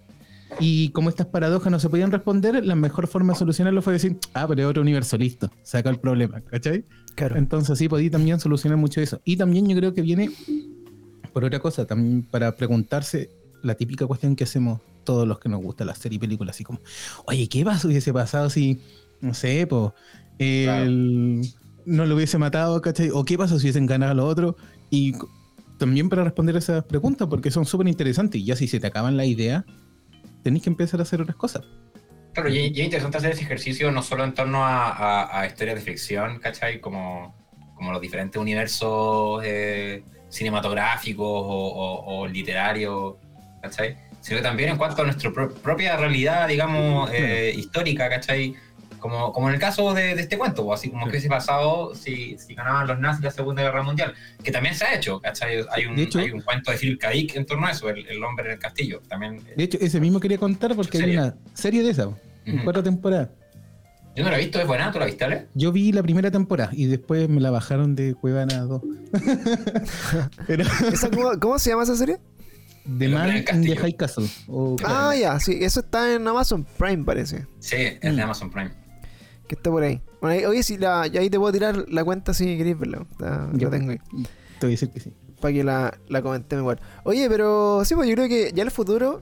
Y como estas paradojas no se podían responder, la mejor forma de solucionarlo fue decir, ah, pero es otro universo, listo, saca el problema, ¿cachai? Claro. Entonces sí, podí también solucionar mucho eso. Y también yo creo que viene por otra cosa, también para preguntarse la típica cuestión que hacemos todos los que nos gusta la serie y películas, así como, oye, ¿qué pasó hubiese pasado si, no sé, pues, no lo hubiese matado, ¿cachai? ¿O qué pasó si hubiesen ganado los otros? Y c- también para responder esas preguntas, porque son súper interesantes, y ya si se te acaban la idea, tenés que empezar a hacer otras cosas. Claro, y, y es interesante hacer ese ejercicio no solo en torno a, a- a historias de ficción, ¿cachai? Como, como los diferentes universos eh, cinematográficos o, o- o literarios, ¿cachai? Sino que también en cuanto a nuestra pro- propia realidad, digamos, eh, histórica, ¿cachai? Como, como en el caso de, de este cuento, pues, así como que hubiese pasado si, si ganaban los nazis la Segunda Guerra Mundial, que también se ha hecho, ¿cachai? Hay un, De hecho- hay un cuento de Philip K. Dick en torno a eso, el, el hombre en el castillo, también. eh, De hecho, ese mismo quería contar porque hay una serie de esa, en Ujú. cuatro temporadas. Yo no la he visto, es buena, ¿tú la viste, Ale? Yo vi la primera temporada y después me la bajaron de Cuevana 2. Pero ¿Esa cómo, cómo se llama esa serie? The Man in the. High Castle. Ah, ya, sí, eso está en Amazon Prime, parece. Sí, es de Mm. Amazon Prime. Que está por ahí. Bueno, ahí- oye, si la, ya ahí te puedo tirar la cuenta si queréis verla. Está- Ya. Lo tengo ahí. Te voy a decir que sí. Para que la, la comentemos igual. Oye, pero sí, pues yo creo que ya el futuro,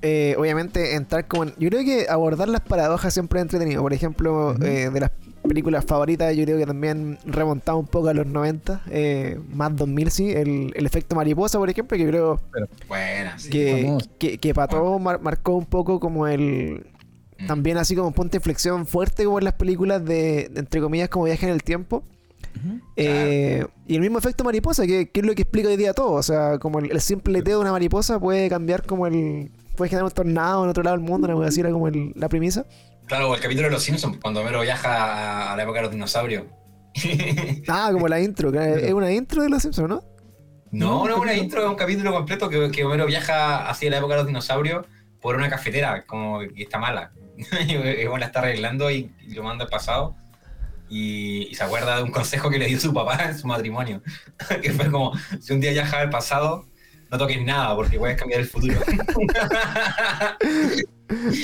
eh, obviamente, entrar como en- Yo creo que abordar las paradojas siempre es entretenido. Por ejemplo, eh, de las películas favoritas, yo creo que también remontado un poco a los 90, eh, más 2000, sí. El, el efecto mariposa, por ejemplo, que yo creo sí. que, que, que para todos mar- marcó un poco como el. Mm. También así como un punto de inflexión fuerte como en las películas de, entre comillas, como viaje en el tiempo. Eh, y el mismo efecto mariposa, que, que es lo que explica hoy día todo. O sea, como el, el simple teo de una mariposa puede cambiar como el... Puede generar un tornado en otro lado del mundo, una cosa así era como el- la premisa. Claro, o el capítulo de los Simpsons, cuando Homero viaja a la época de los dinosaurios. Ah, como la intro, es una intro de los Simpsons, ¿no? no, no, No, una intro, es un capítulo completo que, que Homero viaja hacia la época de los dinosaurios por una cafetera, como que está mala. y bueno, la está arreglando y, y lo manda al pasado. Y, y se acuerda de un consejo que le dio su papá en su matrimonio. que fue como, si un día viajas al pasado, no toques nada porque puedes cambiar el futuro.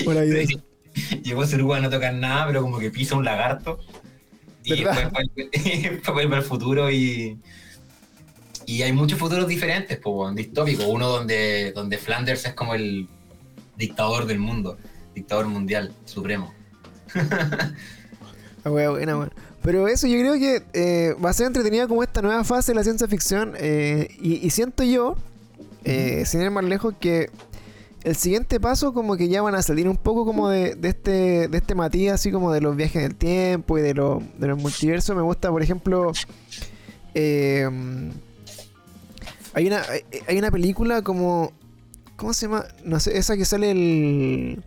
Maravilloso. Llegó a Suruga a no tocar nada, pero como que pisa un lagarto. Y ¿Verdad? después vuelve, al futuro y. Y hay muchos futuros diferentes, pues, distópicos. Uno donde, donde Flanders es como el dictador del mundo, dictador mundial, supremo. Wea buena. Pero eso yo creo que eh, va a ser entretenida como esta nueva fase de la ciencia ficción. eh, y, y siento yo, eh, sin ir más lejos, que el siguiente paso como que ya van a salir un poco como de, de este de este matiz así como de los viajes en el tiempo y de, lo, de los multiversos. Me gusta, por ejemplo, eh, hay una hay, hay una película como ¿cómo se llama? No sé, esa que sale el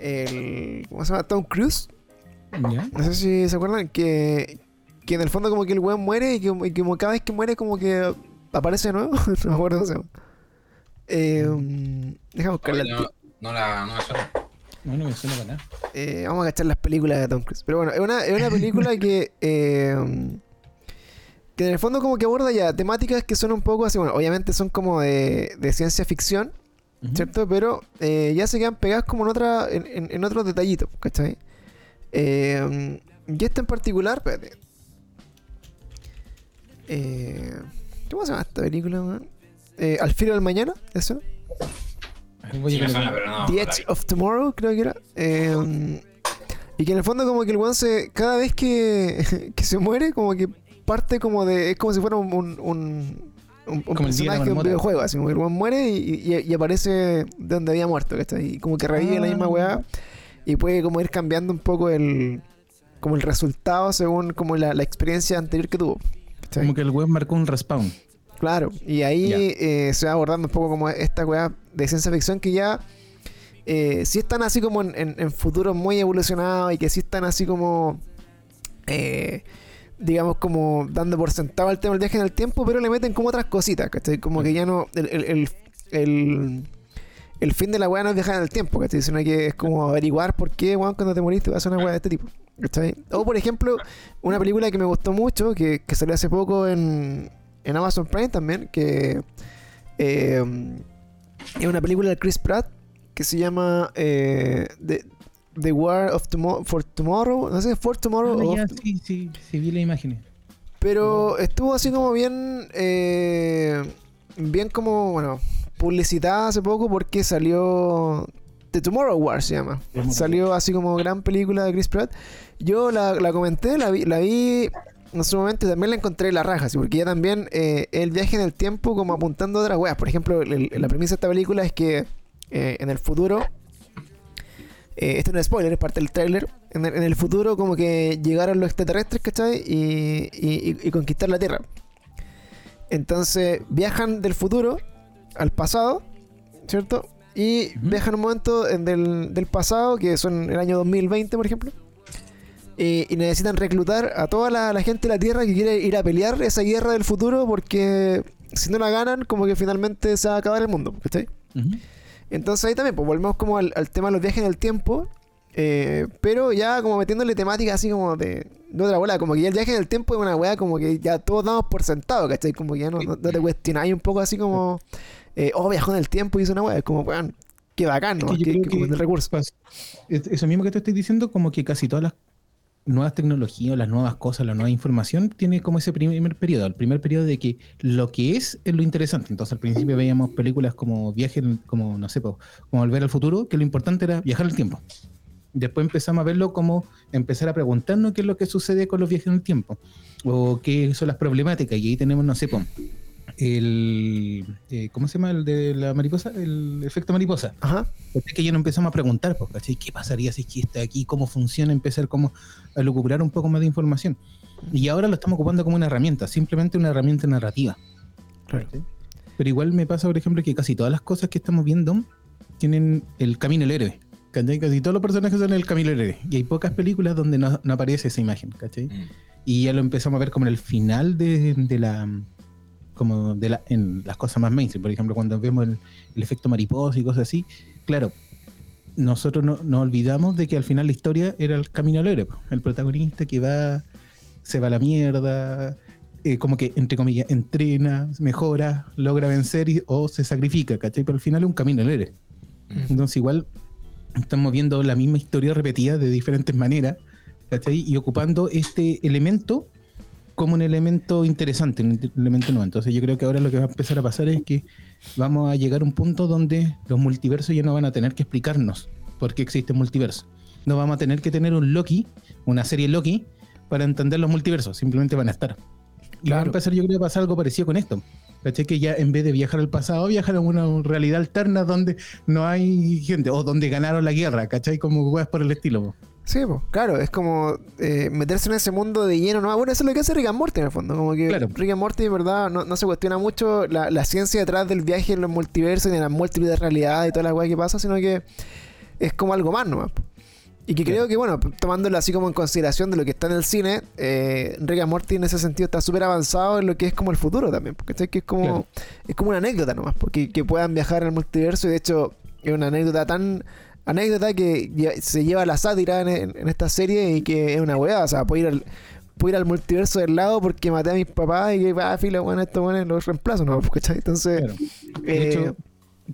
el ¿cómo se llama? Tom Cruise. ¿Ya? No sé si se acuerdan que, que en el fondo como que el weón muere y que, y como cada vez que muere como que aparece de nuevo. no me acuerdo cómo se llama. Eh, deja no, no la, no me suena. No, no me suena para nada. Eh, vamos a cachar las películas de Tom Cruise. Pero bueno, es una, es una película que... eh, que en el fondo como que aborda ya temáticas que son un poco así, bueno, obviamente son como de, de ciencia ficción. ¿cierto? Pero eh, ya se quedan pegadas como en otra en, en- en otros detallitos, ¿cachai? Eh, y esta en particular, espérate. Eh, ¿Cómo se llama esta película, weón? Eh, Al filo del mañana, ¿eso? Sí me suena, pero no. The Edge of Tomorrow, creo que era. Eh, y que en el fondo como que el weón se... Cada vez que, que se muere, como que parte como de... Es como si fuera un... un, un un, un Como personaje de un videojuego, así como que el weón muere y, y- y aparece de donde había muerto, ¿cachai? Y como que revive la misma Ah. weá y puede como ir cambiando un poco el como el resultado según como la, la experiencia anterior que tuvo. ¿cachai? Como que el web marcó un respawn. Claro, y ahí eh, se va abordando un poco como esta weá de ciencia ficción que ya eh, sí están así como en, en- en futuros muy evolucionados y que sí están así como eh, digamos, como dando por sentado el tema del viaje en el tiempo, pero le meten como otras cositas, ¿cachai? Como que ya no. El, el, el, el- el fin de la weá no es viajar en el tiempo, ¿cachai? Sino que es como averiguar por qué, weón, cuando te moriste vas a una weá de este tipo. ¿cachai? O, por ejemplo, una película que me gustó mucho, que, que salió hace poco en, en Amazon Prime también, que eh, es una película de Chris Pratt que se llama eh, The, The War of Tomorrow, for Tomorrow, no sé, For Tomorrow. Ah, o ya, of- sí, sí, sí, vi las imágenes. pero estuvo así como bien. eh, bien como, bueno, publicitada hace poco porque salió. The Tomorrow War se llama. Salió así como gran película de Chris Pratt. Yo la, la comenté, la vi, la vi en su momento también la encontré la raja, ¿sí? porque ya también eh, el viaje en el tiempo como apuntando a otras weas. Por ejemplo, el- la premisa de esta película es que eh, en el futuro, eh, esto no es spoiler, es parte del tráiler, en el, en el futuro como que llegaron los extraterrestres, ¿cachai? Y, y, y- y conquistar la Tierra. Entonces viajan del futuro al pasado, ¿cierto? Y Ujú. viajan un momento en del, del pasado, que son el año 2020, por ejemplo. Y, y necesitan reclutar a toda la, la gente de la Tierra que quiere ir a pelear esa guerra del futuro porque si no la ganan, como que finalmente se va a acabar el mundo, ¿cachai? Entonces ahí también, pues volvemos como al, al tema de los viajes en el tiempo, eh, pero ya como metiéndole temática así como de, de otra bola, como que ya el viaje en el tiempo es una weá como que ya todos damos por sentado, ¿cachai? Como que ya no, no, no te cuestionáis un poco así como, eh, oh, viajó en el tiempo y hizo una weá, es como, weón, qué bacán, ¿no? Es que que recurso. Eso mismo que te estoy diciendo, como que casi todas las nuevas tecnologías, las nuevas cosas, la nueva información, tiene como ese primer periodo, el primer periodo de que lo que es es lo interesante. Entonces al principio veíamos películas como Viaje, como no sé, como Volver al Futuro, que lo importante era viajar el tiempo. Después empezamos a verlo como empezar a preguntarnos qué es lo que sucede con los viajes en el tiempo, o qué son las problemáticas, y ahí tenemos, no sé, el, eh, ¿cómo se llama el de la mariposa? El efecto mariposa. Ajá, Es que ya nos empezamos a preguntar, ¿cachai? ¿Qué pasaría si es que está aquí? ¿Cómo funciona? Empezar como a lucubrar un poco más de información. Y ahora lo estamos ocupando como una herramienta, simplemente una herramienta narrativa. Claro. Pero igual me pasa, por ejemplo, que casi todas las cosas que estamos viendo tienen el camino del héroe. ¿cachai? Casi todos los personajes son el camino del héroe. Y hay pocas películas donde no, no aparece esa imagen, ¿cachai? Mm. Y ya lo empezamos a ver como en el final de, de la como de la, en las cosas más mainstream, por ejemplo, cuando vemos el, el efecto mariposa y cosas así, claro, nosotros no, nos olvidamos de que al final la historia era el camino al héroe, el protagonista que va, se va a la mierda, eh, como que, entre comillas, entrena, mejora, logra vencer y- o se sacrifica, ¿cachai? Pero al final es un camino al héroe. Entonces igual estamos viendo la misma historia repetida de diferentes maneras, ¿cachai? Y ocupando este elemento como un elemento interesante, un elemento nuevo. Entonces yo creo que ahora lo que va a empezar a pasar es que vamos a llegar a un punto donde los multiversos ya no van a tener que explicarnos por qué existe un multiverso. No vamos a tener que tener un Loki, una serie Loki, para entender los multiversos, simplemente van a estar. Y va a empezar yo creo que a pasar algo parecido con esto. ¿Cachai? Que ya en vez de viajar al pasado, viajar a una realidad alterna donde no hay gente, o donde ganaron la guerra, ¿cachai? Como weas por el estilo. Sí, pues, claro, es como eh, meterse en ese mundo de lleno, ¿no? Bueno, eso es lo que hace Rick and Morty en el fondo, como que Claro. Rick and Morty, en verdad, no, no se cuestiona mucho la, la ciencia detrás del viaje en los multiversos y en las múltiples realidades y toda la weá que pasa, sino que es como algo más nomás. Y que creo que, bueno, tomándolo así como en consideración de lo que está en el cine, eh, Rick and Morty en ese sentido está súper avanzado en lo que es como el futuro también, porque que es como, Claro. es como una anécdota nomás, porque que puedan viajar al multiverso y de hecho es una anécdota tan anécdota que se lleva la sátira en, en- en esta serie y que es una weá, o sea, puedo ir al, puedo ir al multiverso del lado porque maté a mis papás y que, ah, fila, bueno, esto bueno, los reemplazo, ¿no? ¿Cachai? Entonces, Claro. De eh, hecho,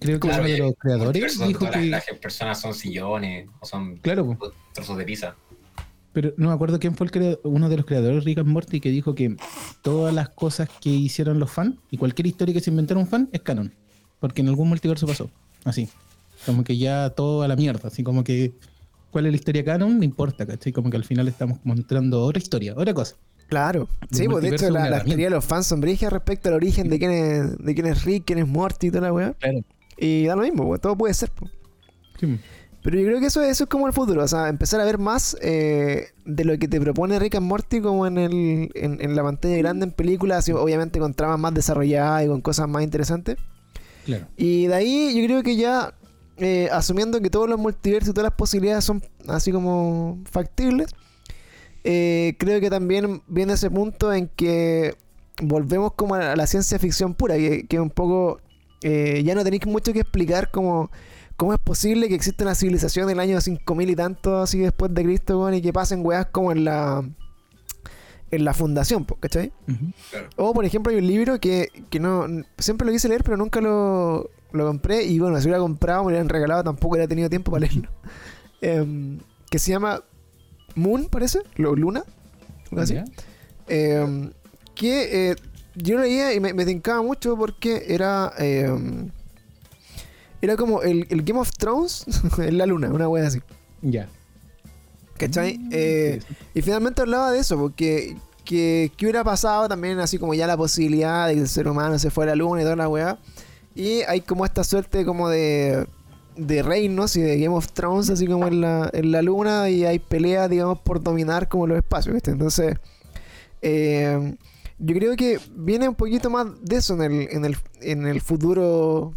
creo que Claro, uno de oye, los creadores dijo todas que. las, las personas son sillones o son Claro, trozos de pizza. pero no me acuerdo quién fue el uno de los creadores Rick and Morty que dijo que todas las cosas que hicieron los fans y cualquier historia que se inventaron un fan es canon. Porque en algún multiverso pasó. Así. Como que ya todo a la mierda. Así como que. ¿Cuál es la historia canon? No importa, ¿cachai? Como que al final estamos mostrando otra historia, otra cosa. claro. Sí, pues de hecho la, la teoría de los fans son brígidas respecto al origen de quién es, de quién es Rick, quién es Morty y toda la weá. Claro. Y da lo mismo, pues, todo puede ser, pues. Sí. Pero yo creo que eso, eso es como el futuro, o sea, empezar a ver más eh, de lo que te propone Rick and Morty como en, el, en, en la pantalla grande en películas, y obviamente con tramas más desarrolladas y con cosas más interesantes. Claro. Y de ahí yo creo que ya, eh, asumiendo que todos los multiversos y todas las posibilidades son así como factibles, eh, creo que también viene ese punto en que volvemos como a la ciencia ficción pura, que, que un poco eh, ya no tenéis mucho que explicar como cómo es posible que exista una civilización del año 5000 y tanto así después de Cristo, weón, y que pasen weas como en la en la fundación, ¿cachai? Ujú. O por ejemplo hay un libro que, que no siempre lo quise leer pero nunca lo, lo compré y bueno, si lo hubiera comprado me lo hubieran regalado tampoco hubiera tenido tiempo para leerlo. Em, que se llama Moon, parece, Lo- Luna, algo así. Eh, que eh, yo lo leía y me, me tincaba mucho porque era eh, era como el, el Game of Thrones en la luna, una wea así. Ya. ¿Cachai? Mm, Eh, y finalmente hablaba de eso, porque que, que hubiera pasado también así como ya la posibilidad de que el ser humano se fuera a la luna y toda la weá. Y hay como esta suerte como de, de reinos y de Game of Thrones así como en la, en la luna y hay peleas, digamos, por dominar como los espacios, ¿viste? Entonces, eh, yo creo que viene un poquito más de eso en el, en el, en el futuro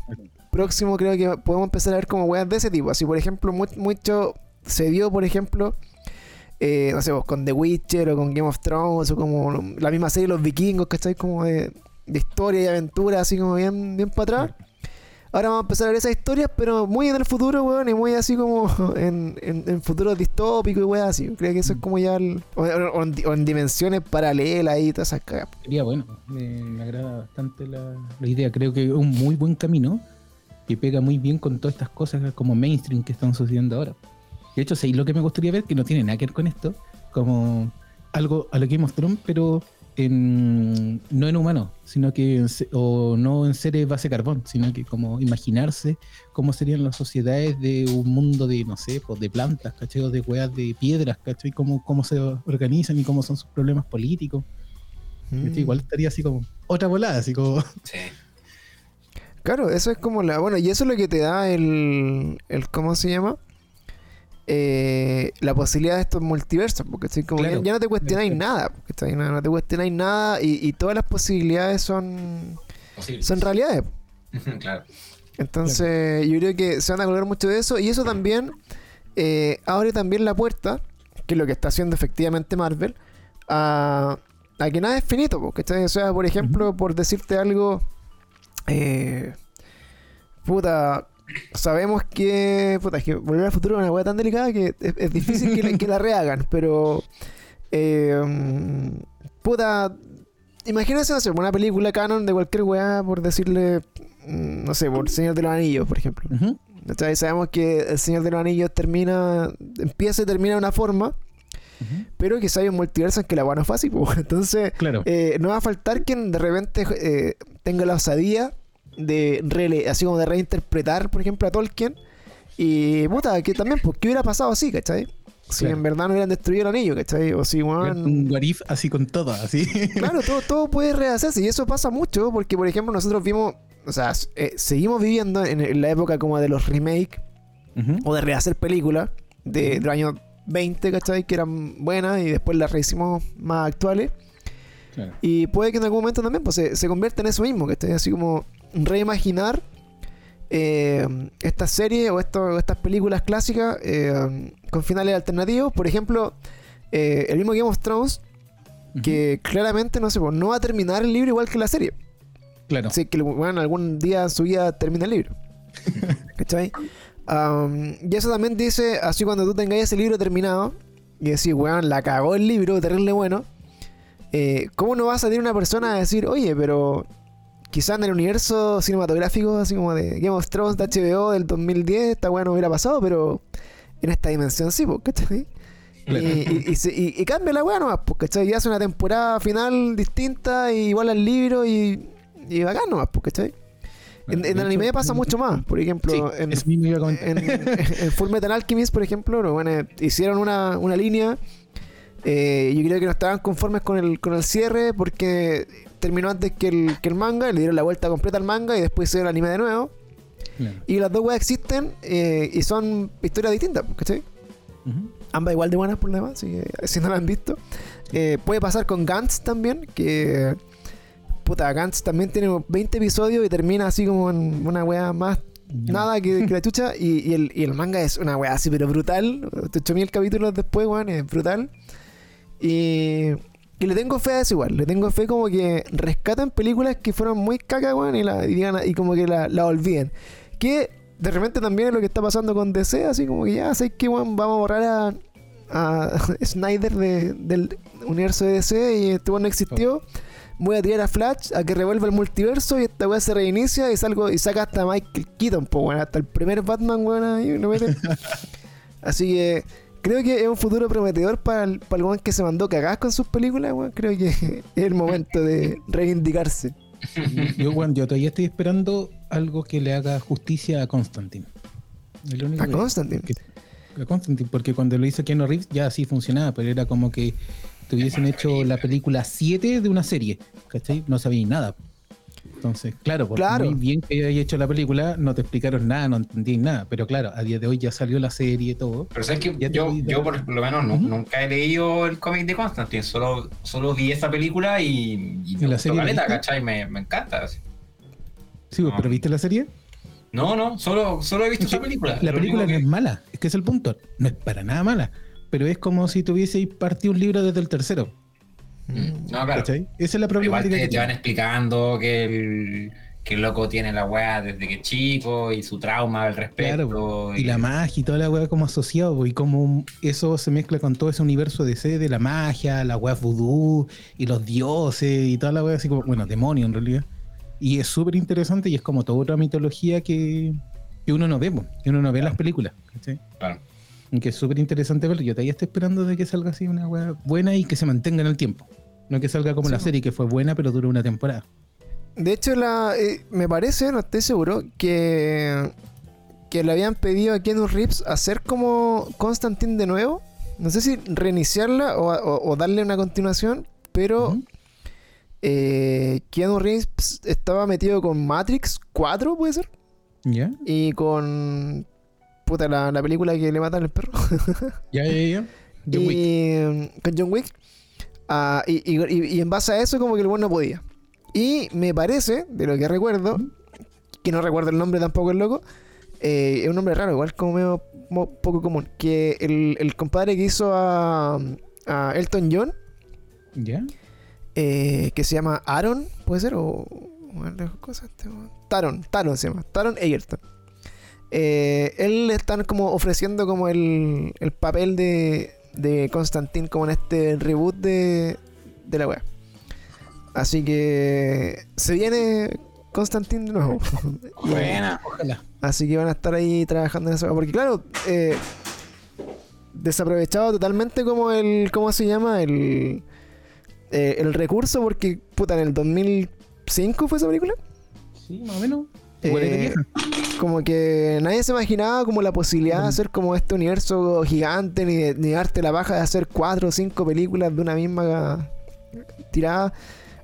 próximo. Creo que podemos empezar a ver como weas de ese tipo. Así, por ejemplo, mu- mucho se vio, por ejemplo, eh, no sé, pues, con The Witcher o con Game of Thrones o como la misma serie Los Vikingos, ¿cachai? Como de, de historia y aventura, así como bien, bien para atrás. Ahora vamos a empezar a ver esas historias, pero muy en el futuro, weón, y muy así como en, en, en futuro distópico y weón, así. Creo que eso es como ya. el- o, o- o en, di- o en dimensiones paralelas y todas esas cagas. Sería bueno. Me, me agrada bastante la, la idea. Creo que es un muy buen camino que pega muy bien con todas estas cosas como mainstream que están sucediendo ahora. De hecho, sí, lo que me gustaría ver, que no tiene nada que ver con esto, como algo a lo que of Thrones, pero en, no en humanos, sino que en o no en seres base carbón, sino que como imaginarse cómo serían las sociedades de un mundo de, no sé, pues de plantas, ¿cachai? O de hueas de piedras, ¿cachai? Cómo, cómo se organizan y cómo son sus problemas políticos. Mm. Igual estaría así como otra volada, así como Sí. Claro, eso es como la. Bueno, y eso es lo que te da el. el ¿Cómo se llama? Eh, la posibilidad de estos multiversos, porque estoy como Claro, ya, ya no te cuestionáis nada, porque no, no te cuestionáis nada y, y todas las posibilidades son, son realidades. claro. Entonces, yo creo que se van a colgar mucho de eso y eso también eh, abre también la puerta, que es lo que está haciendo efectivamente Marvel, a, a que nada es finito, porque o sea, por ejemplo, por decirte algo, eh, puta, sabemos que, puta, es que volver al futuro es una weá tan delicada que es, es difícil que, la- que la rehagan, pero, eh, puta, imagínense, sé, una película canon de cualquier weá, por decirle, mm, no sé, por Señor de los Anillos, por ejemplo. Ujú. ¿Cachai? Sabemos que el Señor de los Anillos termina, empieza y termina de una forma, pero que hay un multiverso en que la weá no es fácil, pues. Entonces, Claro. eh, no va a faltar quien de repente eh, tenga la osadía de rele- así como de reinterpretar, por ejemplo, a Tolkien. Y puta, que también, pues, ¿qué hubiera pasado así, cachai? Si Claro. en verdad no hubieran destruido el anillo, ¿cachai? O si, weón, un what if así con todo, así. Claro, todo, todo puede rehacerse y eso pasa mucho porque, por ejemplo, nosotros vimos, o sea, eh, seguimos viviendo en, la época como de los remakes o de rehacer películas de, del año 20, ¿cachai? Que eran buenas y después las rehicimos más actuales. Claro. Y puede que en algún momento también pues, se, se convierta en eso mismo, esté así como reimaginar eh, estas series o, esto- estas películas clásicas eh, con finales alternativos. Por ejemplo, eh, el mismo Game of Thrones, que claramente no sé, pues, no va a terminar el libro igual que la serie. Claro. Así que bueno, algún día en su vida termina el libro. ¿Cachai? Am, y eso también dice, así cuando tú tengáis ese libro terminado y decís, weón, la cagó el libro, terrible bueno. eh, ¿Cómo no va a salir una persona a decir, oye, pero quizás en el universo cinematográfico, así como de Game of Thrones de HBO del 2010, esta weá no hubiera pasado, pero en esta dimensión sí, pues, ¿cachai? Claro. Y, y- y se- y- y cambia la weá nomás, pues, ¿cachai? Y hace una temporada final distinta, y igual al libro, y, y bacán nomás, pues, ¿cachai? En, en el anime pasa mucho más, por ejemplo, Sí, en, en, en Full Metal Alchemist, por ejemplo, no, bueno, hicieron una, una línea. eh, yo creo que no estaban conformes con el, con el cierre porque terminó antes que el, que el manga, y le dieron la vuelta completa al manga y después hicieron el anime de nuevo. Claro. Y las dos weas existen eh, y son historias distintas, ¿cachai? Ujú. Ambas igual de buenas por lo demás, que si no la han visto. Eh, puede pasar con Gantz también, que. Puta, Gantz también tiene 20 episodios y termina así como en una wea más nada que, que la chucha. Y, y el, y el manga es una wea así, pero brutal. 8000 capítulos después, weón, es brutal. Y, y le tengo fe a eso igual. Le tengo fe como que rescatan películas que fueron muy caca, weón, y, la, y, digan- y como que la, la olviden. Que de repente también es lo que está pasando con DC, así como que ya sé que weón, vamos a borrar a, a Snyder de- del universo de DC y este weón no existió. Voy a tirar a Flash a que revuelva el multiverso y esta weá se reinicia y salgo y saca hasta Michael Keaton, po, weón, hasta el primer Batman, weón, ahí meten. Así que creo que es un futuro prometedor para el, para el que se mandó cagadas con sus películas, weón. Creo que es el momento de reivindicarse. Yo, bueno, yo todavía estoy esperando algo que le haga justicia a Constantine. A que- Constantine. que- a Constantine, porque cuando lo hizo Keanu Reeves ya sí funcionaba, pero era como que te hubiesen hecho la película 7 de una serie, ¿cachai? No sabía nada. Entonces, claro, porque Claro. muy bien que hayas hecho la película, no te explicaron nada, no entendí nada, pero claro, a día de hoy ya salió la serie y todo. Pero sabes que yo, yo por lo menos nunca he leído el cómic de Constantine, solo, solo vi esa película y, y ¿Y me la serie la caleta? ¿cachai? Me, me encanta. así. Sí, pues, pero ¿viste la serie? No, no, solo, solo he visto esa película. La película no que- es mala, es que es el punto. No es para nada mala, pero es como si tuvieseis partido un libro desde el tercero. Mm, No, claro. ¿Cachai? Esa es la Pero Igual problemática. te, que te van explicando que el, que el loco tiene la weá desde que es chico y su trauma al respecto. Claro, y la magia y toda la weá como asociado, y como eso se mezcla con todo ese universo de C de la magia, la weá vudú y los dioses y toda la weá así como, bueno, demonio en realidad. Y es súper interesante y es como toda otra mitología que, que uno no ve, que uno no ve en las películas. ¿cachai? Claro. Que es súper interesante verlo. Yo todavía estoy esperando de que salga así una weá buena y que se mantenga en el tiempo. No que salga como Sí, la serie que fue buena pero duró una temporada. De hecho, la, eh, me parece, no estoy seguro, que, que le habían pedido a Keanu Reeves hacer como Constantine de nuevo. No sé si reiniciarla o, o- o darle una continuación, pero Ujú. eh, Keanu Reeves estaba metido con Matrix 4, puede ser, ¿Ya? y con puta, la, la película que le matan al perro. Ya, ya, ya. John Wick. mm, con John Wick. Ah, y, y- en base a eso, como que el bueno no podía. Y me parece, de lo que recuerdo, que no recuerdo el nombre tampoco el loco, eh, es un nombre raro, igual como medio poco común. Que el, el compadre que hizo a, a Elton John, ¿Ya? eh, que se llama Aaron, ¿puede ser? O. o algo cosa, este, weón. Taron, Taron se llama, Taron Egerton. Eh, él le están como ofreciendo como el, el papel de, de Constantine como en este reboot de, de la web. Así que se viene Constantine de nuevo. Buena. Ojalá. Así que van a estar ahí trabajando en eso. Porque claro, eh, desaprovechado totalmente como el, ¿cómo se llama? El, eh, el recurso porque, puta, en el 2005 fue esa película. Sí, más o menos. Eh, como que nadie se imaginaba como la posibilidad de hacer como este universo gigante, ni, de- ni darte la baja de hacer cuatro o cinco películas de una misma tirada,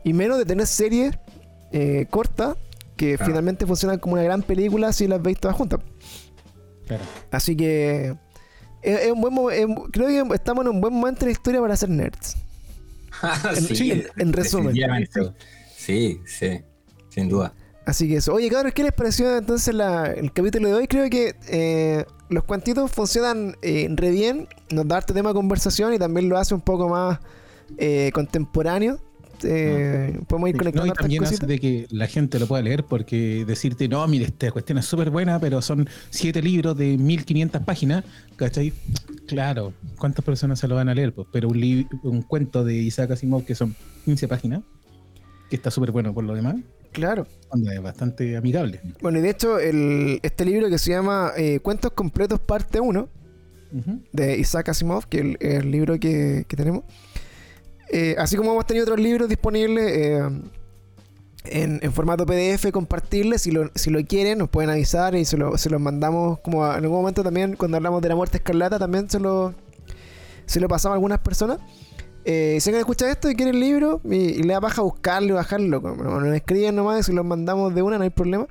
y menos de tener series eh, cortas que Claro. finalmente funcionan como una gran película si las veis todas juntas. Claro. Así que es, es un buen es- creo que estamos en un buen momento de la historia para ser nerds. En- sí, en- en resumen. Sí, sí, sin duda. Así que eso. Oye, cabros, ¿qué les pareció entonces la- el capítulo de hoy? Creo que eh, los cuantitos funcionan eh, re bien. Nos da este tema de conversación y también lo hace un poco más eh, contemporáneo. Eh, Podemos ir conectando no, y también hace de que la gente lo pueda leer porque decirte, no, mire, esta cuestión es súper buena, pero son siete libros de 1500 páginas, ¿cachai? Claro, ¿cuántas personas se lo van a leer? Pues, pero un, un cuento de Isaac Asimov que son 15 páginas, que está súper bueno por lo demás, Claro. onda, es bastante amigable. Bueno, y de hecho, el, este libro que se llama eh, Cuentos Completos Parte 1 Ujú. de Isaac Asimov, que es el, el libro que, que tenemos. Eh, así como hemos tenido otros libros disponibles eh, en, en formato PDF, compartirles. Si lo, si lo quieren, nos pueden avisar y se, lo, se los mandamos. Como a- en algún momento también, cuando hablamos de la muerte escarlata, también se lo, se lo pasamos a algunas personas. Eh, si alguien escucha esto y quiere el libro y, y le da paja buscarlo y bajarlo, como nos escriben nomás y los mandamos de una, no hay problema.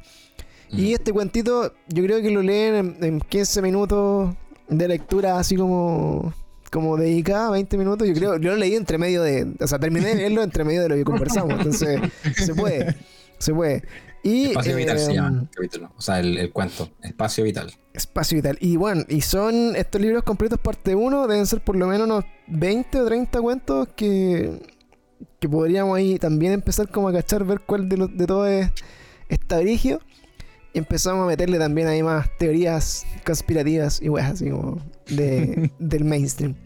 Y este cuentito, yo creo que lo leen en, en 15 minutos de lectura, así como, como dedicada, 20 minutos. Yo creo, yo lo leí entre medio de. O sea, terminé de leerlo entre medio de lo que conversamos. Entonces, se puede. Se puede. Y, Espacio Vital se llama el capítulo. O sea, el, el cuento. Espacio Vital. Espacio Vital. Y bueno, y son estos libros completos parte 1, deben ser por lo menos unos 20 o 30 cuentos que, que podríamos ahí también empezar como a cachar, ver cuál de, los de todo es, está brigio. Y empezamos a meterle también ahí más teorías conspirativas y weas así como de, del mainstream.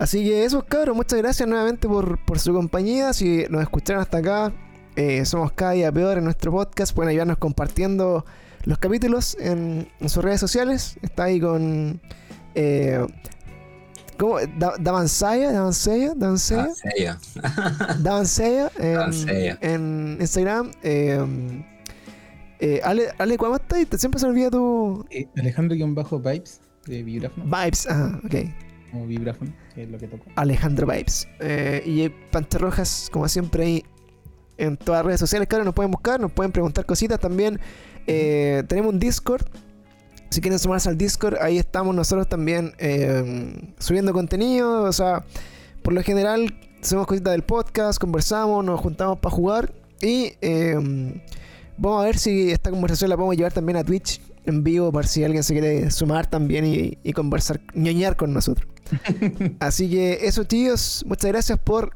Así que eso, cabros, muchas gracias nuevamente por, por su compañía. Si nos escucharon hasta acá, eh, somos cada día peor en nuestro podcast. Pueden ayudarnos compartiendo los capítulos en, en sus redes sociales. Está ahí con. Eh, ¿Cómo? Da- Davansaya, Davansaya, Davansaya, Ah. Davansaya en, Davansaya. en Instagram. Eh, eh, Ale, Ale, ¿cómo estás? Te- Siempre se olvida tu Eh, Alejandro-Vibes de Vibráfono. vibes. Ah, ok. Como Vibráfono, que es lo que toco. Alejandro Vibes. Eh, y Pantas Rojas, como siempre, ahí en todas las redes sociales. Claro, nos pueden buscar, nos pueden preguntar cositas también. Eh, tenemos un Discord. Si quieren sumarse al Discord, ahí estamos nosotros también eh, subiendo contenido. O sea, por lo general, hacemos cositas del podcast, conversamos, nos juntamos para jugar. Y eh, vamos a ver si esta conversación la podemos llevar también a Twitch en vivo, para si alguien se quiere sumar también y, y conversar, ñoñar con nosotros. Así que eso, tíos, muchas gracias por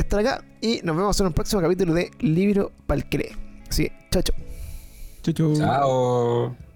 estar acá y nos vemos en un próximo capítulo de Libro Palcré. Así que, chao, chao. Chau, chau. Chao.